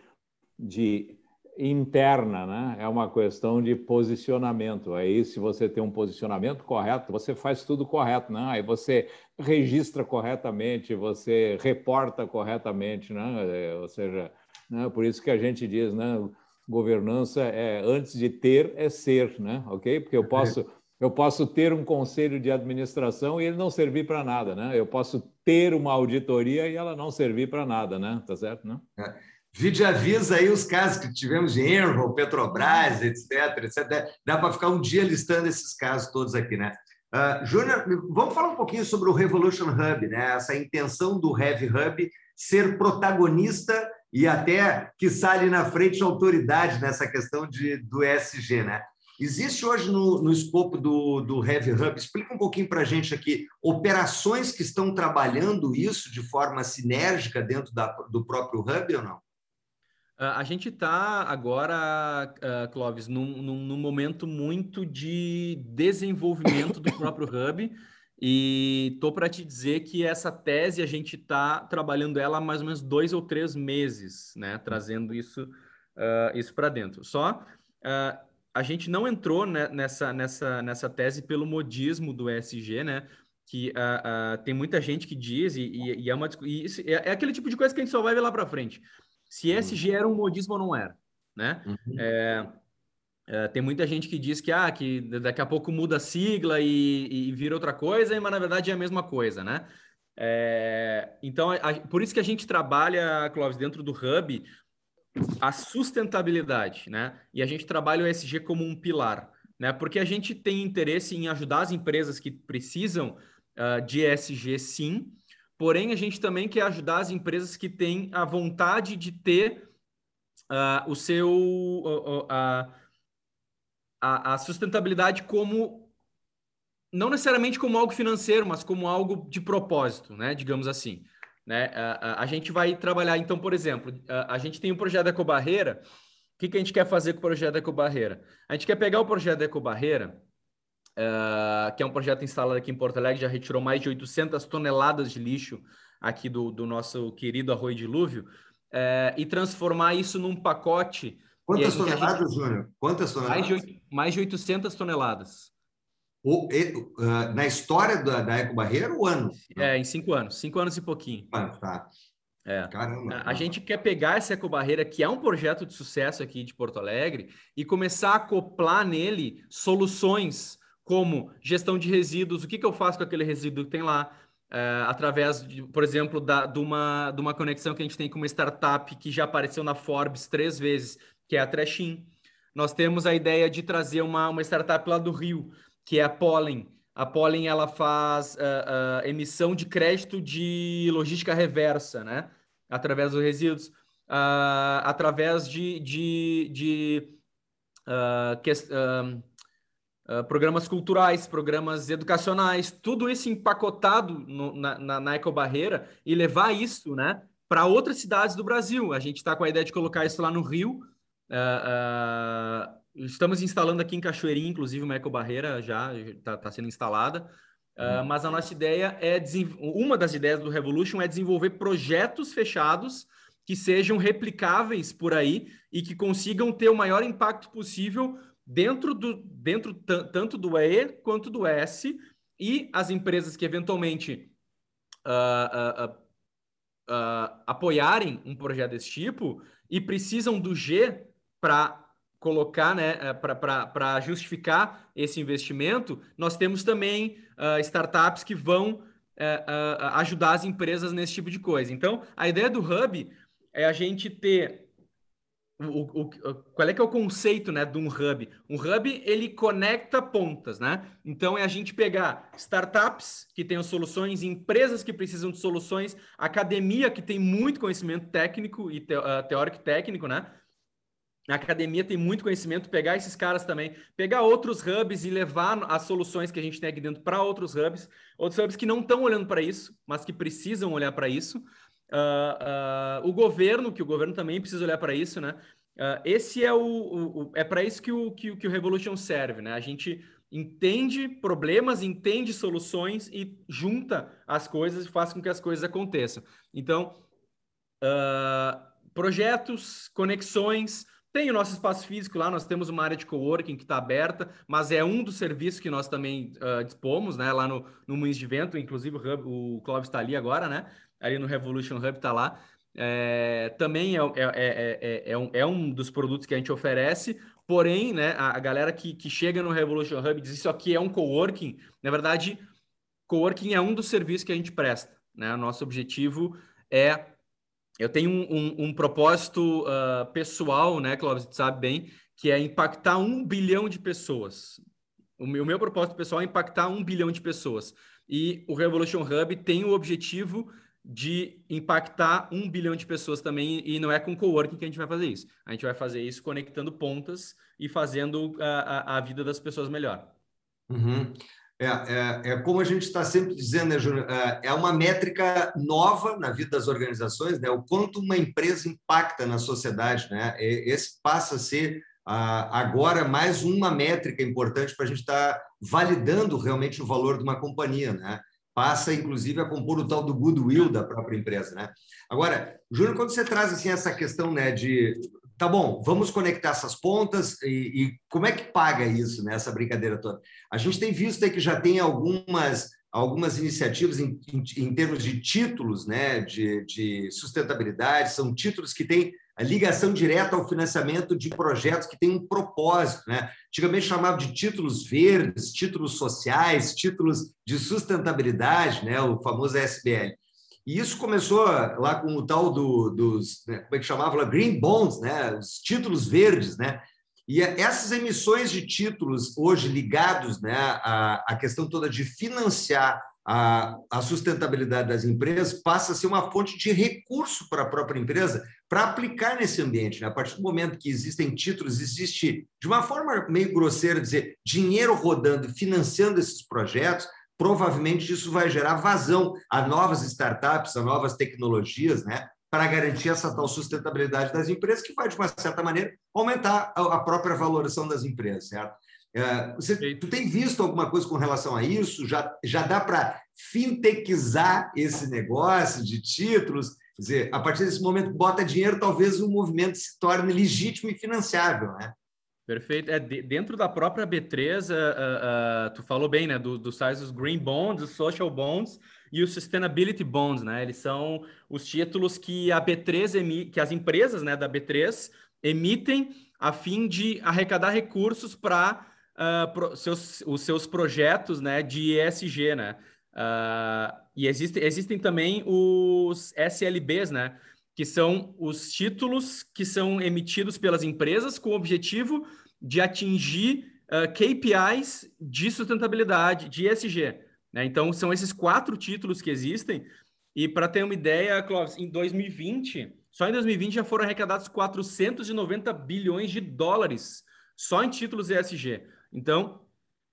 de interna, né? É uma questão de posicionamento. Aí, se você tem um posicionamento correto, você faz tudo correto, né? Aí você registra corretamente, você reporta corretamente, né? É, ou seja, né? por isso que a gente diz, né? Governança é antes de ter é ser, né? Ok? Porque eu posso eu posso ter um conselho de administração e ele não servir para nada, né? Eu posso ter uma auditoria e ela não servir para nada, né? Tá certo, né? É. Vídeo avisa aí os casos que tivemos de Enron, Petrobras, etc, etc. Dá para ficar um dia listando esses casos todos aqui, né? Uh, Júnior, vamos falar um pouquinho sobre o Revolution Hub, né? Essa intenção do Heavy Hub ser protagonista e até que sai na frente de autoridade nessa questão de, do ESG, né? Existe hoje no, no escopo do, do Heavy Hub, explica um pouquinho para a gente aqui, operações que estão trabalhando isso de forma sinérgica dentro da, do próprio Hub ou não? Ah, a gente está agora, uh, Clóvis, num, num, num, momento muito de desenvolvimento do próprio [COUGHS] Hub e tô para te dizer que essa tese a gente está trabalhando ela há mais ou menos dois ou três meses, né? Trazendo isso, uh, isso para dentro. Só uh, a gente não entrou né, nessa, nessa, nessa tese pelo modismo do ESG, né? Que uh, uh, tem muita gente que diz, e, e, e é, uma, e isso, é, é, aquele tipo de coisa que a gente só vai ver lá para frente. Se ESG era um modismo ou não era, né? Uhum. É, é, tem muita gente que diz que, ah, que daqui a pouco muda a sigla e, e vira outra coisa, mas na verdade é a mesma coisa, né? É, então, a, por isso que a gente trabalha, Clóvis, dentro do Hub, a sustentabilidade, né? E a gente trabalha o ESG como um pilar, né? Porque a gente tem interesse em ajudar as empresas que precisam uh, de ESG, sim. Porém, a gente também quer ajudar as empresas que têm a vontade de ter uh, o seu uh, a, a sustentabilidade como não necessariamente como algo financeiro, mas como algo de propósito, né? Digamos assim. Né? A, a, a, gente vai trabalhar, então, por exemplo, a, a gente tem um projeto Ecobarreira. O que, que a gente quer fazer com o projeto Ecobarreira? A gente quer pegar o projeto Ecobarreira, uh, que é um projeto instalado aqui em Porto Alegre, já retirou mais de 800 toneladas de lixo aqui do, do nosso querido arroio dilúvio, uh, e transformar isso num pacote. Quantas toneladas, gente... Júnior? Quantas toneladas? Mais de, mais de 800 toneladas. O, uh, na história da, da Eco Barreira, o ano? É, em cinco anos. Cinco anos e pouquinho. Ah, tá. É. Caramba. A, a gente quer pegar essa Eco Barreira, que é um projeto de sucesso aqui de Porto Alegre, e começar a acoplar nele soluções como gestão de resíduos. O que, que eu faço com aquele resíduo que tem lá? É, através, de, por exemplo, da, de, uma, de uma conexão que a gente tem com uma startup que já apareceu na Forbes três vezes, que é a Trashin. Nós temos a ideia de trazer uma, uma startup lá do Rio, que é a Pollen. A Pollen ela faz uh, uh, emissão de crédito de logística reversa, né? Através dos resíduos, uh, através de, de, de que, programas culturais, programas educacionais, tudo isso empacotado no, na, na, na Ecobarreira e levar isso, né? Para outras cidades do Brasil. A gente está com a ideia de colocar isso lá no Rio. Uh, Estamos instalando aqui em Cachoeirinha, inclusive, uma ecobarreira já está tá sendo instalada. Uh, mas a nossa ideia é uma das ideias do Revolution é desenvolver projetos fechados que sejam replicáveis por aí e que consigam ter o maior impacto possível dentro do dentro tanto do E quanto do S e as empresas que eventualmente uh, uh, apoiarem um projeto desse tipo e precisam do G para colocar, né, eh, para justificar esse investimento, nós temos também uh, startups que vão uh, uh, ajudar as empresas nesse tipo de coisa. Então, a ideia do Hub é a gente ter o, o, qual é que é o conceito né, de um hub? Um hub ele conecta pontas, né? Então é a gente pegar startups que tenham soluções, empresas que precisam de soluções, academia que tem muito conhecimento técnico e teórico e técnico, né? A academia tem muito conhecimento, pegar esses caras também, pegar outros hubs e levar as soluções que a gente tem aqui dentro para outros hubs, outros hubs que não estão olhando para isso, mas que precisam olhar para isso. Uh, uh, o governo, que o governo também precisa olhar para isso, né? Uh, esse é o, o, o é para isso que o, que, que o Revolution serve, né? A gente entende problemas, entende soluções e junta as coisas e faz com que as coisas aconteçam. Então, projetos, conexões, Tem o nosso espaço físico lá, nós temos uma área de coworking que está aberta, mas é um dos serviços que nós também uh, dispomos, né? Lá no, no Moinhos de Vento, inclusive o, o Clóvis está ali agora, né? Ali no Revolution Hub está lá. É, também é, é, é, um, é um dos produtos que a gente oferece, porém, né, a, a galera que, que chega no Revolution Hub diz isso aqui é um coworking, na verdade, coworking é um dos serviços que a gente presta. Né? Nosso objetivo é eu tenho um, um, um propósito uh, pessoal, né, Clóvis, você sabe bem, que é impactar um bilhão de pessoas. O meu, o meu propósito pessoal é impactar um bilhão de pessoas. E o Revolution Hub tem o objetivo de impactar um bilhão de pessoas também, e não é com coworking que a gente vai fazer isso. A gente vai fazer isso conectando pontas e fazendo a, a, a vida das pessoas melhor. Uhum. É, é, é, como a gente está sempre dizendo, né, Júnior? É, é uma métrica nova na vida das organizações, né? O quanto uma empresa impacta na sociedade, né? Esse passa a ser agora mais uma métrica importante para a gente estar tá validando realmente o valor de uma companhia, né? Passa, inclusive, a compor o tal do goodwill da própria empresa, né? Agora, Júnior, quando você traz assim essa questão, né, de tá bom, vamos conectar essas pontas e, e como é que paga isso, né, essa brincadeira toda? A gente tem visto aí que já tem algumas, algumas iniciativas em, em, em termos de títulos né, de, de sustentabilidade, são títulos que têm a ligação direta ao financiamento de projetos que têm um propósito. Né? Antigamente chamava de títulos verdes, títulos sociais, títulos de sustentabilidade, né? o famoso SBL. E isso começou lá com o tal do, dos, né, como é que chamava? Green Bonds, né? os títulos verdes. Né? E essas emissões de títulos hoje ligados né, à, à questão toda de financiar a, a, sustentabilidade das empresas passa a ser uma fonte de recurso para a própria empresa para aplicar nesse ambiente. Né? A partir do momento que existem títulos, existe, de uma forma meio grosseira, dizer dinheiro rodando, financiando esses projetos, provavelmente isso vai gerar vazão a novas startups, a novas tecnologias, né? Para garantir essa tal sustentabilidade das empresas, que vai, de uma certa maneira, aumentar a própria valoração das empresas, certo? É, você tu tem visto alguma coisa com relação a isso? Já, já dá para fintechizar esse negócio de títulos? Quer dizer, a partir desse momento, bota dinheiro, talvez o movimento se torne legítimo e financiável, né? Perfeito. É, de, dentro da própria B3, uh, uh, tu falou bem, né, do, dos tais Green Bonds, os Social Bonds e os Sustainability Bonds, né? Eles são os títulos que a B3 emi, que as empresas, né, da B3 emitem a fim de arrecadar recursos para uh, seus, os seus projetos, né, de ESG, né? Uh, e existe, existem também os SLBs, né? que são os títulos que são emitidos pelas empresas com o objetivo de atingir uh, KPIs de sustentabilidade, de ESG. Né? Então, são esses quatro títulos que existem. E para ter uma ideia, Clóvis, em 2020, só em 2020 já foram arrecadados 490 bilhões de dólares só em títulos ESG. Então,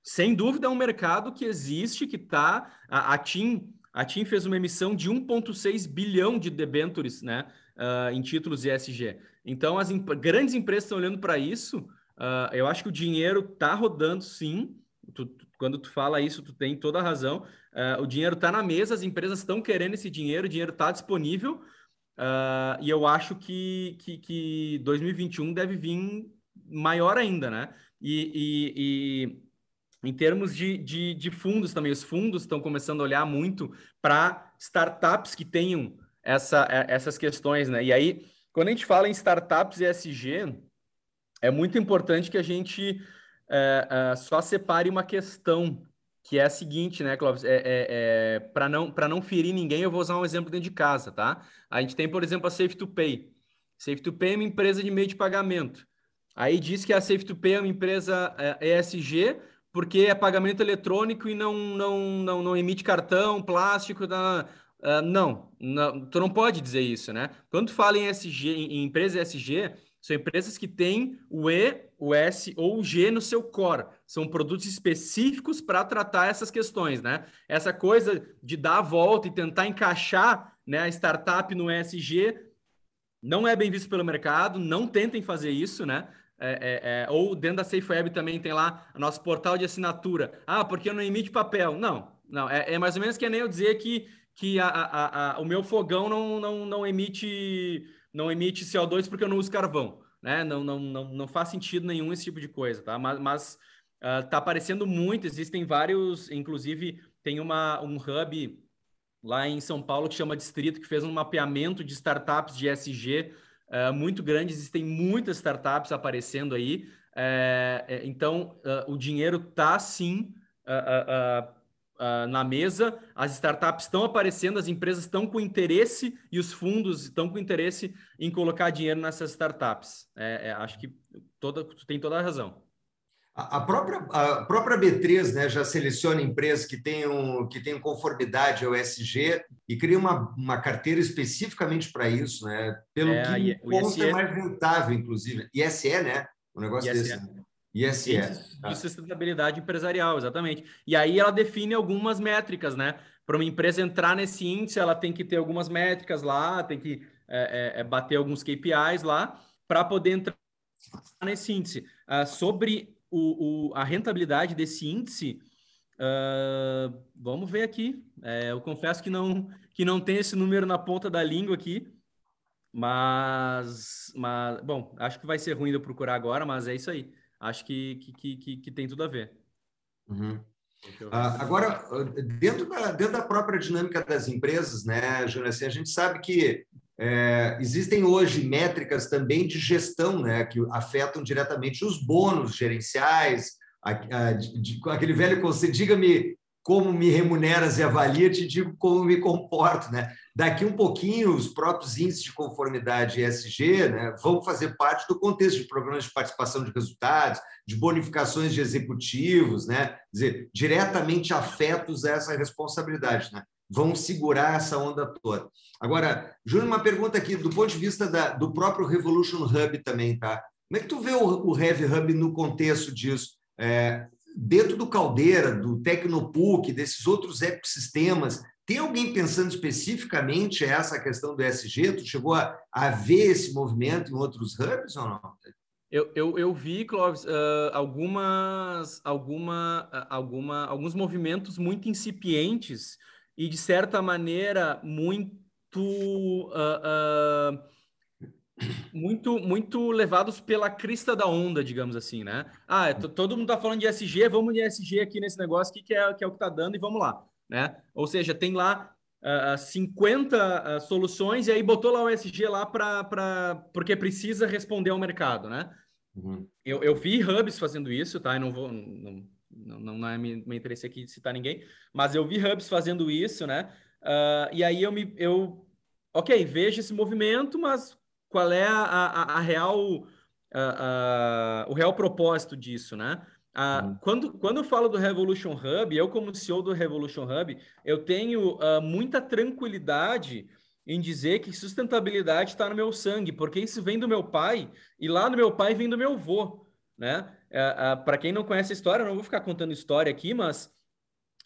sem dúvida, é um mercado que existe, que está. A, a TIM a TIM fez uma emissão de 1,6 bilhão de debentures né, uh, em títulos ESG. Então, as imp grandes empresas estão olhando para isso. Uh, eu acho que o dinheiro está rodando, sim. Tu, tu, quando tu fala isso, tu tem toda a razão. Uh, o dinheiro está na mesa, as empresas estão querendo esse dinheiro, o dinheiro está disponível. e eu acho que, que, que 2021 deve vir maior ainda, né? e, e, e em termos de, de, de fundos também, os fundos estão começando a olhar muito para startups que tenham essa, é, essas questões, né? E aí, quando a gente fala em startups ESG, é muito importante que a gente é, é, só separe uma questão, que é a seguinte, né, Clóvis? É, é, é para não, não ferir ninguém, eu vou usar um exemplo dentro de casa, tá? A gente tem, por exemplo, a Safe to Pay. Safe to Pay é uma empresa de meio de pagamento. Aí diz que a Safe to Pay é uma empresa ESG, porque é pagamento eletrônico e não, não, não, não emite cartão, plástico, da, uh, não, não, tu não pode dizer isso, né? Quando tu fala em SG, em, em empresa SG, são empresas que têm o E, o S ou o G no seu core. São produtos específicos para tratar essas questões, né? Essa coisa de dar a volta e tentar encaixar né, a startup no ESG não é bem visto pelo mercado, não tentem fazer isso, né? É, é, é, ou dentro da SafeWeb também tem lá nosso portal de assinatura. Ah, porque não emite papel. Não, não. É, é, mais ou menos que nem eu dizer que, que a, a, a, o meu fogão não, não, não, emite, não emite CO2 porque eu não uso carvão. né? Não, não, não, não faz sentido nenhum esse tipo de coisa, tá? Mas, mas uh, tá aparecendo muito, existem vários, inclusive tem uma, um hub lá em São Paulo que chama Distrito, que fez um mapeamento de startups de SG uh, muito grande, existem muitas startups aparecendo aí, uh, então uh, o dinheiro tá sim na mesa, as startups estão aparecendo, as empresas estão com interesse e os fundos estão com interesse em colocar dinheiro nessas startups. É, é, acho que toda, tu tem toda a razão. A própria, a própria B3 né, já seleciona empresas que tenham, que tenham conformidade ao SG e cria uma, uma carteira especificamente para isso, né? Pelo é, que o conta é mais rentável, inclusive. ISE, né? Um negócio ISE. desse. Né? ISE. De tá. sustentabilidade empresarial, exatamente. E aí ela define algumas métricas, né? Para uma empresa entrar nesse índice, ela tem que ter algumas métricas lá, tem que é, é, é bater alguns KPIs lá, para poder entrar nesse índice. Uh, sobre o, o, a rentabilidade desse índice, uh, vamos ver aqui. É, eu confesso que não, que não tem esse número na ponta da língua aqui, mas, mas bom, acho que vai ser ruim de eu procurar agora, mas é isso aí acho que, que, que, que tem tudo a ver. Uhum. Ah, agora, dentro da, dentro da própria dinâmica das empresas, né, Júnior, assim, a gente sabe que é, existem hoje métricas também de gestão, né, que afetam diretamente os bônus gerenciais, a, a, de, aquele velho conceito, diga-me como me remuneras e avalia, te digo como me comporto, né? Daqui um pouquinho, os próprios índices de conformidade ESG né, vão fazer parte do contexto de programas de participação de resultados, de bonificações de executivos, né? dizer, diretamente afetos a essa responsabilidade, né? Vão segurar essa onda toda. Agora, Júnior, uma pergunta aqui, do ponto de vista da, do próprio Revolution Hub também, tá? Como é que tu vê o, o Rev Hub no contexto disso? É, dentro do Caldeira, do Tecnopuc, desses outros ecossistemas, tem alguém pensando especificamente essa questão do ESG? Tu chegou a, a ver esse movimento em outros hubs ou não? Eu, eu, eu vi, Clóvis, uh, algumas, alguma, alguma, alguns movimentos muito incipientes e, de certa maneira, muito, uh, uh, muito, muito levados pela crista da onda, digamos assim, né? Ah, todo mundo está falando de ESG, vamos de ESG aqui nesse negócio, que, que, é, que é o que está dando, e vamos lá né? Ou seja, tem lá uh, 50 uh, soluções e aí botou lá o SG lá para porque precisa responder ao mercado, né? Uhum. Eu, eu vi hubs fazendo isso, tá? Eu não vou não, não, não é meu interesse aqui de citar ninguém, mas eu vi hubs fazendo isso, né? Uh, e aí eu me eu ok vejo esse movimento, mas qual é a, a, a real a, o real propósito disso, né? Uhum. quando, quando eu falo do Revolution Hub, eu como CEO do Revolution Hub, eu tenho uh, muita tranquilidade em dizer que sustentabilidade está no meu sangue, porque isso vem do meu pai, e lá do meu pai vem do meu avô, né? Uh, ah, uh, Para quem não conhece a história, eu não vou ficar contando história aqui, mas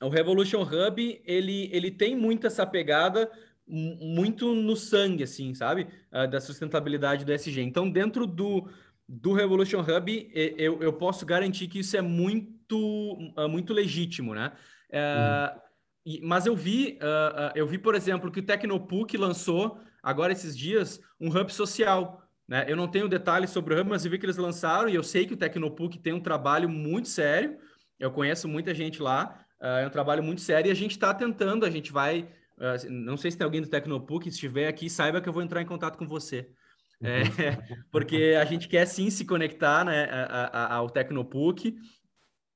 o Revolution Hub, ele, ele tem muito essa pegada muito no sangue, assim, sabe? da sustentabilidade do SG. Então, dentro do, do Revolution Hub, eu, eu posso garantir que isso é muito, ah, muito legítimo, né? É, uhum. mas eu vi, uh, eu vi, por exemplo, que o Tecnopuc lançou agora esses dias um hub social. Né? Eu não tenho detalhes sobre o hub, mas eu vi que eles lançaram e eu sei que o Tecnopuc tem um trabalho muito sério. Eu conheço muita gente lá, uh, é um trabalho muito sério e a gente está tentando, a gente vai. Uh, não sei se tem alguém do Tecnopuc, se estiver aqui, saiba que eu vou entrar em contato com você. É, [LAUGHS] porque a gente quer sim se conectar né, ao Tecnopuc,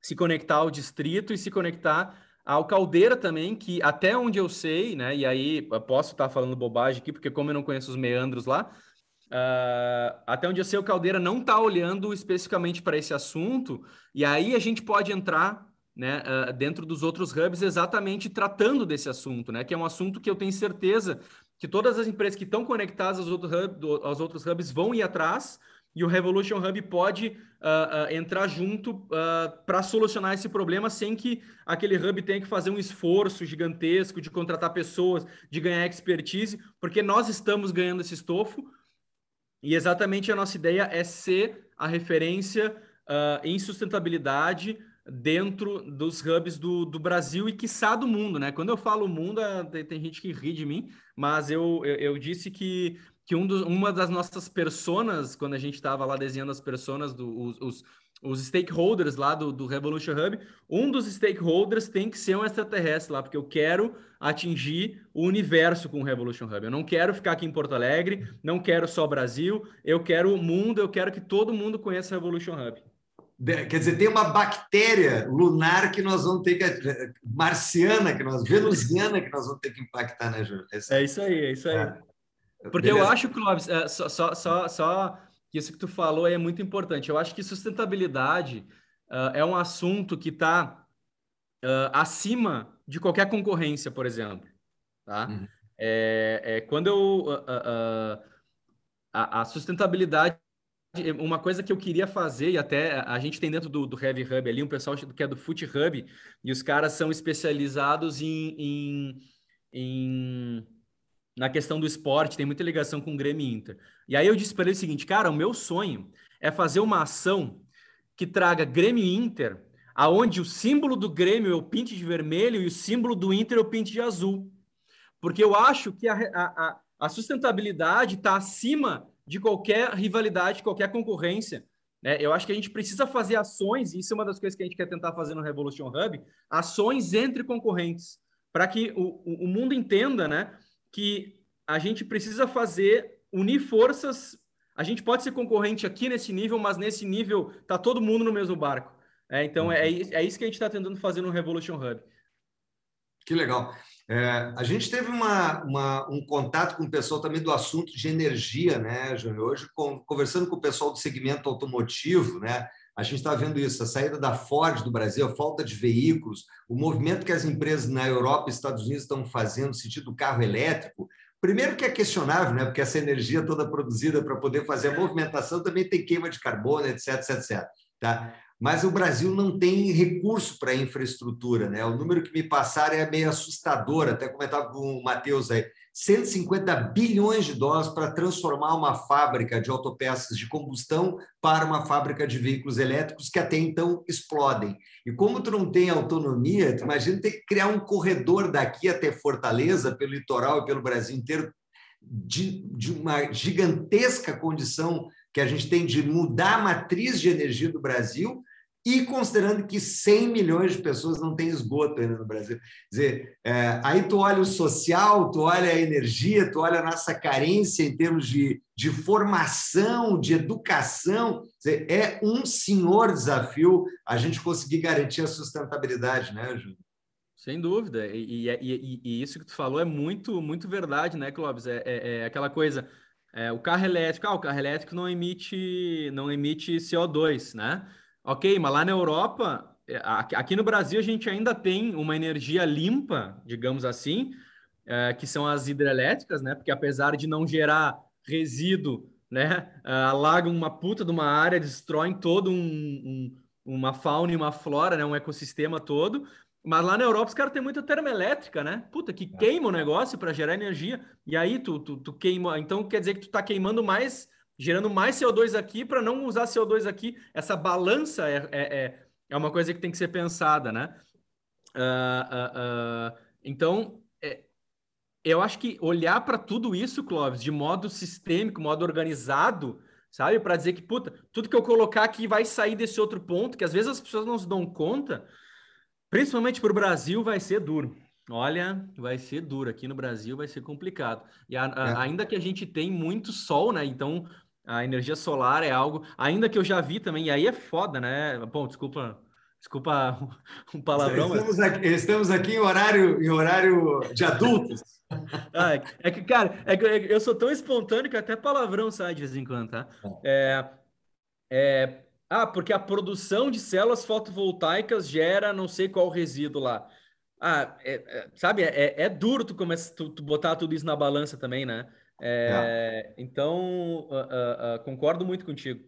se conectar ao distrito e se conectar ao Caldeira também, que até onde eu sei, né? E aí eu posso estar falando bobagem aqui, porque como eu não conheço os meandros lá, uh, até onde eu sei, o Caldeira não está olhando especificamente para esse assunto, e aí a gente pode entrar né, uh, dentro dos outros hubs exatamente tratando desse assunto, né? Que é um assunto que eu tenho certeza que todas as empresas que estão conectadas aos, hub, aos outros hubs vão ir atrás e o Revolution Hub pode uh, uh, entrar junto uh, para solucionar esse problema sem que aquele hub tenha que fazer um esforço gigantesco de contratar pessoas, de ganhar expertise, porque nós estamos ganhando esse estofo e exatamente a nossa ideia é ser a referência em sustentabilidade dentro dos hubs do, do Brasil e, quiçá, do mundo, né? Quando eu falo mundo, tem, tem gente que ri de mim, mas eu, eu, eu disse que, que um uma das nossas personas, quando a gente estava lá desenhando as personas, do, os, os, os, stakeholders lá do, do Revolution Hub, um dos stakeholders tem que ser um extraterrestre lá, porque eu quero atingir o universo com o Revolution Hub. Eu não quero ficar aqui em Porto Alegre, não quero só Brasil, eu quero o mundo, eu quero que todo mundo conheça o Revolution Hub. Quer dizer, tem uma bactéria lunar que nós vamos ter que. marciana, que nós, venusiana, que nós vamos ter que impactar, né, Júlio? É, é isso aí, é isso aí. É. Porque Beleza. eu acho, Clóvis, é, só, só, só, só isso que tu falou é muito importante. Eu acho que sustentabilidade uh, é um assunto que está uh, acima de qualquer concorrência, por exemplo. Tá? Uhum. É, é, quando eu. Uh, a, a, sustentabilidade. Uma coisa que eu queria fazer, e até a gente tem dentro do, do Heavy Hub ali, um pessoal que é do Foot Hub, e os caras são especializados em, em, em na questão do esporte, tem muita ligação com o Grêmio Inter. E aí eu disse para ele o seguinte, cara, o meu sonho é fazer uma ação que traga Grêmio Inter, aonde o símbolo do Grêmio eu pinte de vermelho e o símbolo do Inter eu pinte de azul. Porque eu acho que a, a, a sustentabilidade está acima de qualquer rivalidade, qualquer concorrência. Né? Eu acho que a gente precisa fazer ações, e isso é uma das coisas que a gente quer tentar fazer no Revolution Hub, ações entre concorrentes, para que o, o mundo entenda né, que a gente precisa fazer, unir forças. A gente pode ser concorrente aqui nesse nível, mas nesse nível tá todo mundo no mesmo barco. É, então é, uhum. é isso que a gente está tentando fazer no Revolution Hub. Que legal. É, a gente teve uma, uma, um contato com o pessoal também do assunto de energia, né, Júnior? Hoje, conversando com o pessoal do segmento automotivo, né? A gente está vendo isso, a saída da Ford do Brasil, a falta de veículos, o movimento que as empresas na Europa e Estados Unidos estão fazendo no sentido do carro elétrico. Primeiro que é questionável, né? porque essa energia toda produzida para poder fazer a movimentação também tem queima de carbono, etc, etc, etc. Tá? Mas o Brasil não tem recurso para infraestrutura. Né? O número que me passaram é meio assustador, até comentava com o Matheus aí. 150 bilhões de dólares para transformar uma fábrica de autopeças de combustão para uma fábrica de veículos elétricos que até então explodem. E como tu não tem autonomia, tu imagina ter que criar um corredor daqui até Fortaleza, pelo litoral e pelo Brasil inteiro, de, de uma gigantesca condição que a gente tem de mudar a matriz de energia do Brasil e considerando que 100 milhões de pessoas não têm esgoto ainda no Brasil. Quer dizer, é, aí tu olha o social, tu olha a energia, tu olha a nossa carência em termos de, de formação, de educação. Dizer, é um senhor desafio a gente conseguir garantir a sustentabilidade, né, Júlio? Sem dúvida. E, e, e, e, isso que tu falou é muito, muito verdade, né, Clóvis? É, é, é aquela coisa. É, o carro elétrico, ah, o carro elétrico não emite, não emite CO2, né? Ok, mas lá na Europa, é, aqui no Brasil, a gente ainda tem uma energia limpa, digamos assim, é, que são as hidrelétricas, né? Porque apesar de não gerar resíduo, né? É, alagam uma puta de uma área, destroem todo um, um, uma fauna e uma flora, né? Um ecossistema todo. Mas lá na Europa os caras têm muita termoelétrica, né? Puta, que é. queima o negócio para gerar energia. E aí tu, tu, tu queima. Então quer dizer que tu tá queimando mais gerando mais CO2 aqui para não usar CO2 aqui. Essa balança é, é, é, é, uma coisa que tem que ser pensada, né? Uh, uh, uh, então, é, eu acho que olhar para tudo isso, Clóvis, de modo sistêmico, modo organizado, sabe? Para dizer que, puta, tudo que eu colocar aqui vai sair desse outro ponto, que às vezes as pessoas não se dão conta, principalmente para o Brasil, vai ser duro. Olha, vai ser duro. Aqui no Brasil vai ser complicado. E a, a, é. ainda que a gente tem muito sol, né? Então, a energia solar é algo, ainda que eu já vi também, e aí é foda, né? Bom, desculpa, desculpa [LAUGHS] um palavrão. Estamos, aqui, estamos aqui em horário, em horário de adultos. [LAUGHS] ah, é que, cara, é que eu sou tão espontâneo que até palavrão sai de vez em quando, tá? É, é, ah, porque a produção de células fotovoltaicas gera não sei qual resíduo lá. Ah, é, é, sabe, é, é duro tu, começa, tu, tu botar tudo isso na balança também, né? É, é. Então, uh, uh, uh, concordo muito contigo.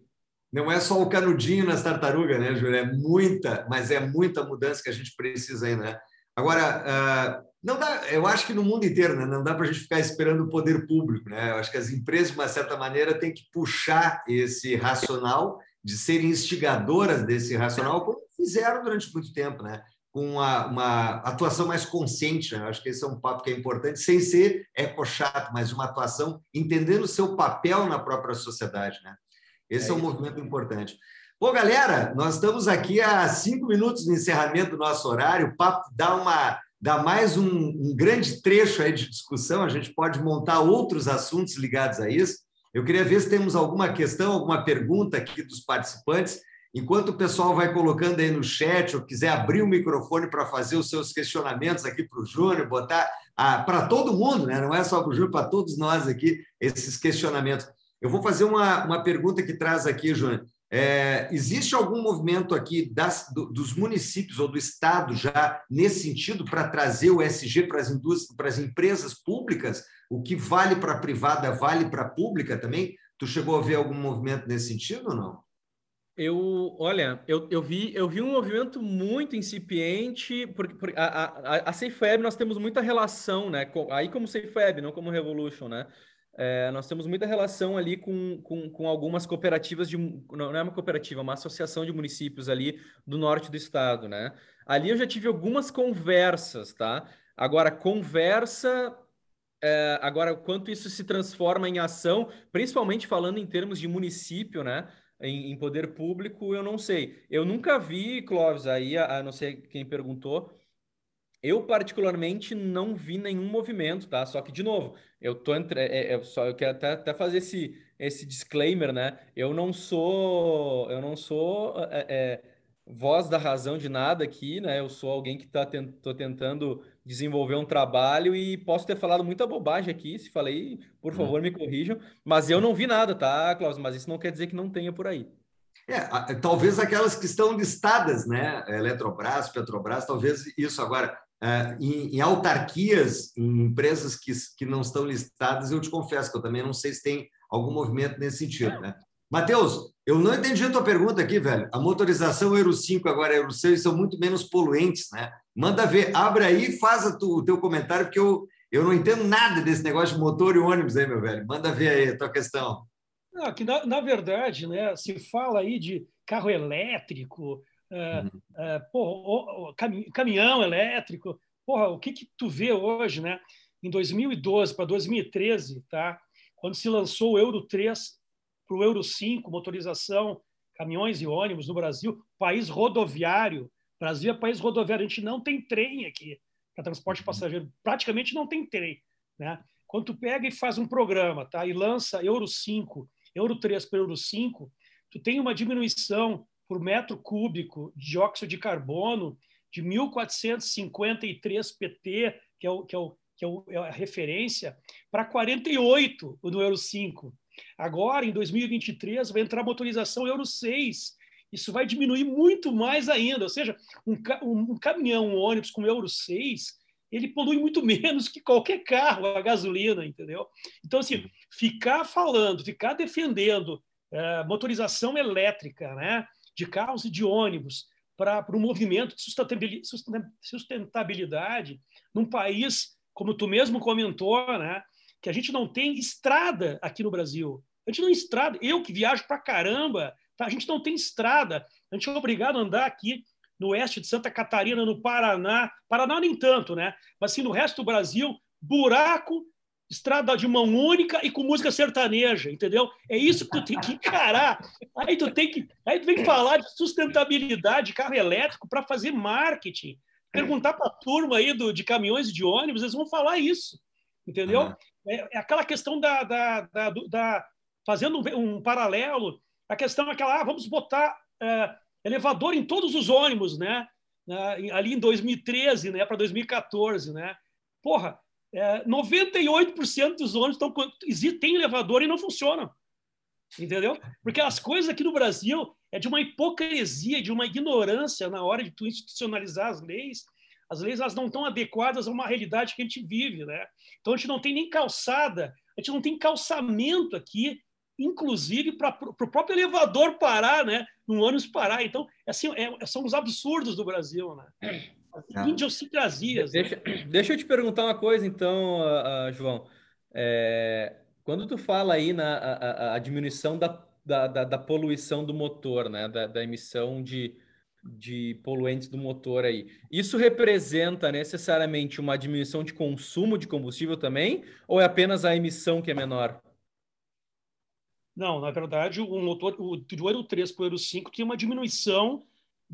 Não é só o canudinho nas tartarugas, né, Júlio? É muita, mas é muita mudança que a gente precisa ainda, né? Agora, não dá, eu acho que no mundo inteiro, né, não dá para a gente ficar esperando o poder público, né? Eu acho que as empresas, de uma certa maneira, têm que puxar esse racional, de serem instigadoras desse racional, como fizeram durante muito tempo, né? Com uma, uma atuação mais consciente. Né? Acho que esse é um papo que é importante, sem ser eco-chato, mas uma atuação entendendo o seu papel na própria sociedade. Né? Esse é, é um movimento importante. Bom, galera, nós estamos aqui há cinco minutos do encerramento do nosso horário. O papo dá, uma, dá mais um, um grande trecho aí de discussão. A gente pode montar outros assuntos ligados a isso. Eu queria ver se temos alguma questão, alguma pergunta aqui dos participantes. Enquanto o pessoal vai colocando aí no chat, ou quiser abrir o microfone para fazer os seus questionamentos aqui para o Júnior, botar para todo mundo, né? não é só para o Júnior, para todos nós aqui, esses questionamentos. Eu vou fazer uma, uma pergunta que traz aqui, Júnior. É, existe algum movimento aqui das, do, dos municípios ou do Estado já nesse sentido para trazer o SG para as indústrias, para as empresas públicas? O que vale para a privada vale para a pública também? Tu chegou a ver algum movimento nesse sentido ou não? Eu, olha, eu, eu, vi, eu vi um movimento muito incipiente, porque, a, a, a SafeWeb nós temos muita relação, né? Com, aí como SafeWeb, não como Revolution, né? é, nós temos muita relação ali com, com, com, algumas cooperativas de não é uma cooperativa, é uma associação de municípios ali do norte do estado, né? Ali eu já tive algumas conversas, tá? Agora conversa, é, agora quanto isso se transforma em ação, principalmente falando em termos de município, né? Em, em poder público, eu não sei. Eu nunca vi, Clóvis, aí, a, a não sei quem perguntou, eu, particularmente, não vi nenhum movimento, tá? Só que, de novo, eu tô entre. É, é, só, eu quero até, até fazer esse, esse disclaimer, né? Eu não sou. Eu não sou é, é, voz da razão de nada aqui, né? Eu sou alguém que tá tent, tô tentando desenvolver um trabalho e posso ter falado muita bobagem aqui. Se falei, por uhum. favor, me corrijam. Mas eu não vi nada, tá, Cláudio? Mas isso não quer dizer que não tenha por aí. É, talvez aquelas que estão listadas, né? Eletrobras, Petrobras, talvez isso. Agora, Uh, em, em, autarquias, em empresas que, que não estão listadas, eu te confesso que eu também não sei se tem algum movimento nesse sentido. Né? Matheus, eu não entendi a tua pergunta aqui, velho. A motorização Euro 5 agora Euro 6 são muito menos poluentes, né? Manda ver, abre aí e faz tu, o teu comentário, porque eu, eu não entendo nada desse negócio de motor e ônibus aí, meu velho. Manda ver aí a tua questão. Não, que na, na verdade, né, se fala aí de carro elétrico, uhum. é, porra, caminhão elétrico. Porra, o que, que tu vê hoje, né? Em 2012 para 2013, tá? quando se lançou o Euro 3 para o Euro 5, motorização, caminhões e ônibus no Brasil, país rodoviário. Brasil é país rodoviário, a gente não tem trem aqui para transporte uhum. passageiro, praticamente não tem trem. Né? Quando tu pega e faz um programa tá? e lança Euro 5, Euro 3 para Euro 5, tu tem uma diminuição por metro cúbico de dióxido de carbono de 1.453 pt, que é, o, que, é o, que é, é a referência, para 48 no Euro 5. Agora, em 2023, vai entrar motorização Euro 6. Isso vai diminuir muito mais ainda. Ou seja, um, um, um caminhão, um ônibus com Euro 6, ele polui muito [LAUGHS] menos que qualquer carro a gasolina, entendeu? Então, assim, ficar falando, ficar defendendo é, motorização elétrica, né? de carros e de ônibus para o um movimento de sustentabilidade num país, como tu mesmo comentou, né, que a gente não tem estrada aqui no Brasil. A gente não tem estrada. Eu que viajo para caramba, tá? a gente não tem estrada. A gente é obrigado a andar aqui no oeste de Santa Catarina, no Paraná. Paraná nem tanto, né? Mas assim, no resto do Brasil, buraco estrada de mão única e com música sertaneja, entendeu? É isso que tu tem que encarar. Aí tu tem que, aí tu que falar de sustentabilidade, carro elétrico para fazer marketing. Perguntar para a turma aí do, de caminhões e de ônibus, eles vão falar isso, entendeu? Uhum. É, é, aquela questão da, da, da, da fazendo um, um, paralelo, a questão é aquela, ah, vamos botar é, elevador em todos os ônibus, né? ali em 2013, né, para 2014, né? Porra, é, 98% dos ônibus estão, têm elevador e não funcionam. Entendeu? Porque as coisas aqui no Brasil é de uma hipocrisia, de uma ignorância na hora de tu institucionalizar as leis. As leis elas não estão adequadas a uma realidade que a gente vive, né? Então a gente não tem nem calçada, a gente não tem calçamento aqui, inclusive para o próprio elevador parar, né? No ônibus parar. Então, assim, é, são os absurdos do Brasil, né? Tá. idiosincrasias. Deixa, né? deixa eu te perguntar uma coisa, então, uh, uh, João. É, quando tu fala aí na a, a diminuição da, da, da, da, poluição do motor, né, da, da emissão de, de poluentes do motor aí. Isso representa necessariamente uma diminuição de consumo de combustível também, ou é apenas a emissão que é menor? Não, na verdade, o motor o, do Euro 3 para o Euro 5 tem uma diminuição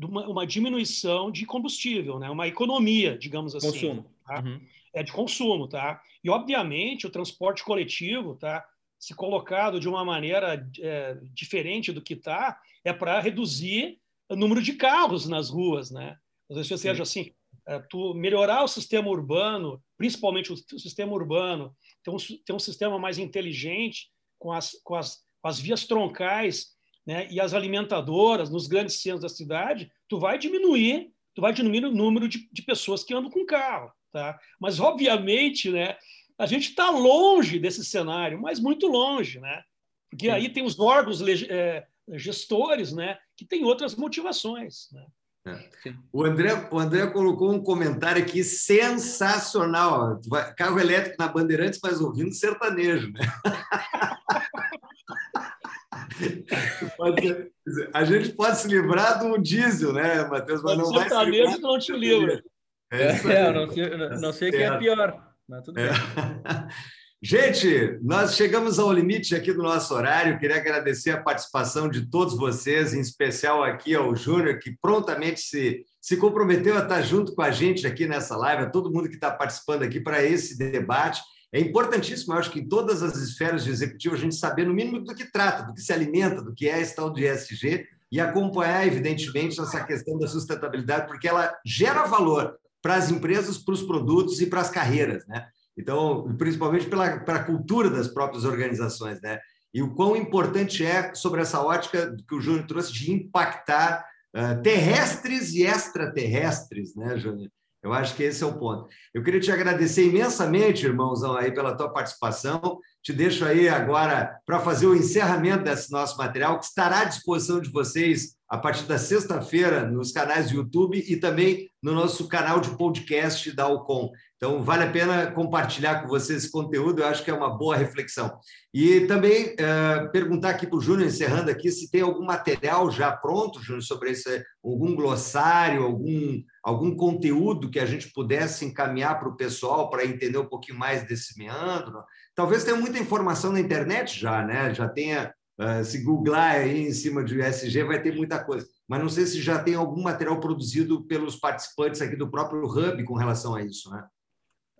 uma, uma, diminuição de combustível, né? uma economia, digamos assim. Consumo. Tá? Uhum. É de consumo, tá? E, obviamente, o transporte coletivo, tá? Se colocado de uma maneira é, diferente do que está, é para reduzir número de carros nas ruas, né? Ou seja, assim, é, tu melhorar o sistema urbano, principalmente o, sistema urbano, ter um, ter um sistema mais inteligente com as, com as, com as vias troncais né, e as alimentadoras nos grandes centros da cidade, tu vai diminuir, tu vai diminuir o número de, de pessoas que andam com carro, tá? Mas obviamente, né, a gente está longe desse cenário, mas muito longe, né? Porque Sim. aí tem os órgãos é, gestores, né, que têm outras motivações. Né? É. O, André, o André colocou um comentário aqui sensacional. Carro elétrico na Bandeirantes, mas ouvindo sertanejo. Né? [LAUGHS] a gente pode se livrar do diesel, né, Matheus? Mas não vai se livrar não te livra. É, é, não sei, não sei quem é pior, mas tudo é. bem. [LAUGHS] Gente, nós chegamos ao limite aqui do nosso horário. Queria agradecer a participação de todos vocês, em especial aqui ao Júnior, que prontamente se, se comprometeu a estar junto com a gente aqui nessa live, a todo mundo que está participando aqui para esse debate. É importantíssimo, eu acho que em todas as esferas de executivo a gente saber, no mínimo, do que trata, do que se alimenta, do que é esse tal de ESG e acompanhar, evidentemente, essa questão da sustentabilidade, porque ela gera valor para as empresas, para os produtos e para as carreiras, né? Então, principalmente pela, pela cultura das próprias organizações, né? E o quão importante é sobre essa ótica que o Júnior trouxe de impactar uh, terrestres e extraterrestres, né, Júnior? Eu acho que esse é o ponto. Eu queria te agradecer imensamente, irmãozão, aí pela tua participação. Te deixo aí agora para fazer o encerramento desse nosso material, que estará à disposição de vocês a partir da sexta-feira nos canais do YouTube e também no nosso canal de podcast da Alcon. Então, vale a pena compartilhar com você esse conteúdo, eu acho que é uma boa reflexão. E também uh, perguntar aqui para o Júnior, encerrando aqui, se tem algum material já pronto, Júnior, sobre esse, algum glossário, algum, algum conteúdo que a gente pudesse encaminhar para o pessoal para entender um pouquinho mais desse meandro. Talvez tenha muita informação na internet já, né? Já tenha Uh, se googlar aí em cima de USG, vai ter muita coisa. Mas não sei se já tem algum material produzido pelos participantes aqui do próprio Hub com relação a isso, né?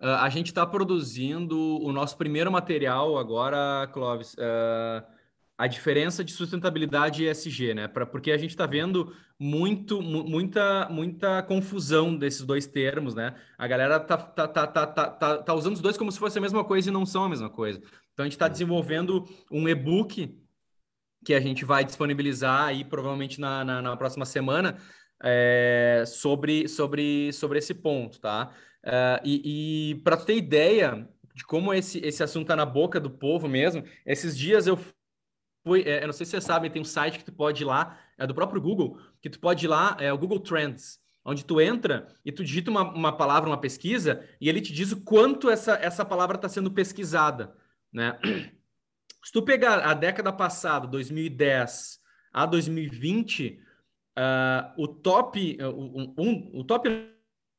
Uh, a gente está produzindo o nosso primeiro material agora, Clóvis, uh, a diferença de sustentabilidade e ESG, né? Pra, porque a gente está vendo muito, muita, muita confusão desses dois termos, né? A galera tá, tá, tá, tá, tá, tá, tá usando os dois como se fosse a mesma coisa e não são a mesma coisa. Então a gente está desenvolvendo um e-book que a gente vai disponibilizar aí provavelmente na, na, na próxima semana é, sobre, sobre, sobre esse ponto, tá? Uh, e, e para ter ideia de como esse, esse assunto está na boca do povo mesmo, esses dias eu fui, é, eu não sei se vocês sabem, tem um site que tu pode ir lá, é do próprio Google, que tu pode ir lá, é o Google Trends, onde tu entra e tu digita uma, uma palavra, uma pesquisa, e ele te diz o quanto essa, essa palavra está sendo pesquisada, né? Se tu pegar a década passada, 2010 a 2020, uh, ah, o top, uh, um, o top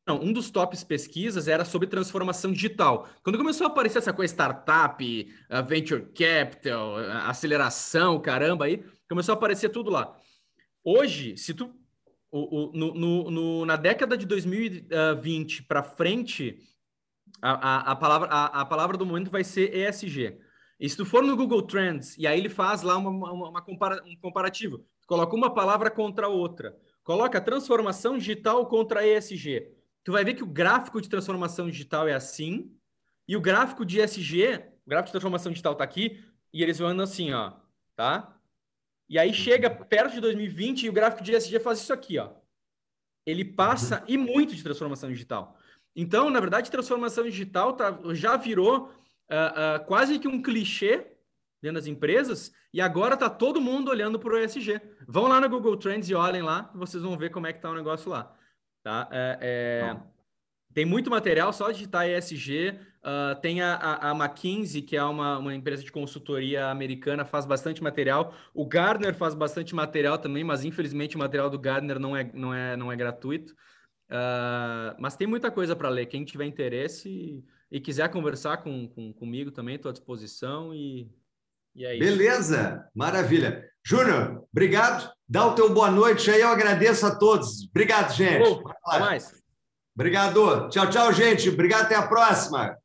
não, um dos tops pesquisas era sobre transformação digital. Quando começou a aparecer essa coisa startup, uh, venture capital, aceleração, caramba, aí começou a aparecer tudo lá. Hoje, se tu o, o, no, no, na década de 2020 para frente, a, a, a, palavra, a, a palavra do momento vai ser ESG. E se tu for no Google Trends, e aí ele faz lá uma, uma, uma compara, um comparativo, coloca uma palavra contra a outra, coloca transformação digital contra ESG. Tu vai ver que o gráfico de transformação digital é assim, e o gráfico de ESG, o gráfico de transformação digital está aqui, e eles vão andando assim, ó, tá? E aí chega perto de 2020 e o gráfico de ESG faz isso aqui, ó. Ele passa e muito de transformação digital. Então, na verdade, transformação digital tá, já virou uh, uh, quase que um clichê dentro das empresas, e agora está todo mundo olhando para o ESG. Vão lá no Google Trends e olhem lá, vocês vão ver como é que está o negócio lá. Tá? É, é... tem muito material, só digitar ESG. Uh, tem a, a, a, McKinsey, que é uma, uma empresa de consultoria americana, faz bastante material. O Gardner faz bastante material também, mas infelizmente o material do Gardner não é, não é, não é gratuito. Uh, mas tem muita coisa para ler. Quem tiver interesse e, quiser conversar com, com, comigo também, estou à disposição. E, e é isso. Beleza, maravilha. Júnior, obrigado. Dá o teu boa noite aí, eu agradeço a todos. Obrigado, gente. Até mais. Obrigado. Tchau, tchau, gente. Obrigado, até a próxima.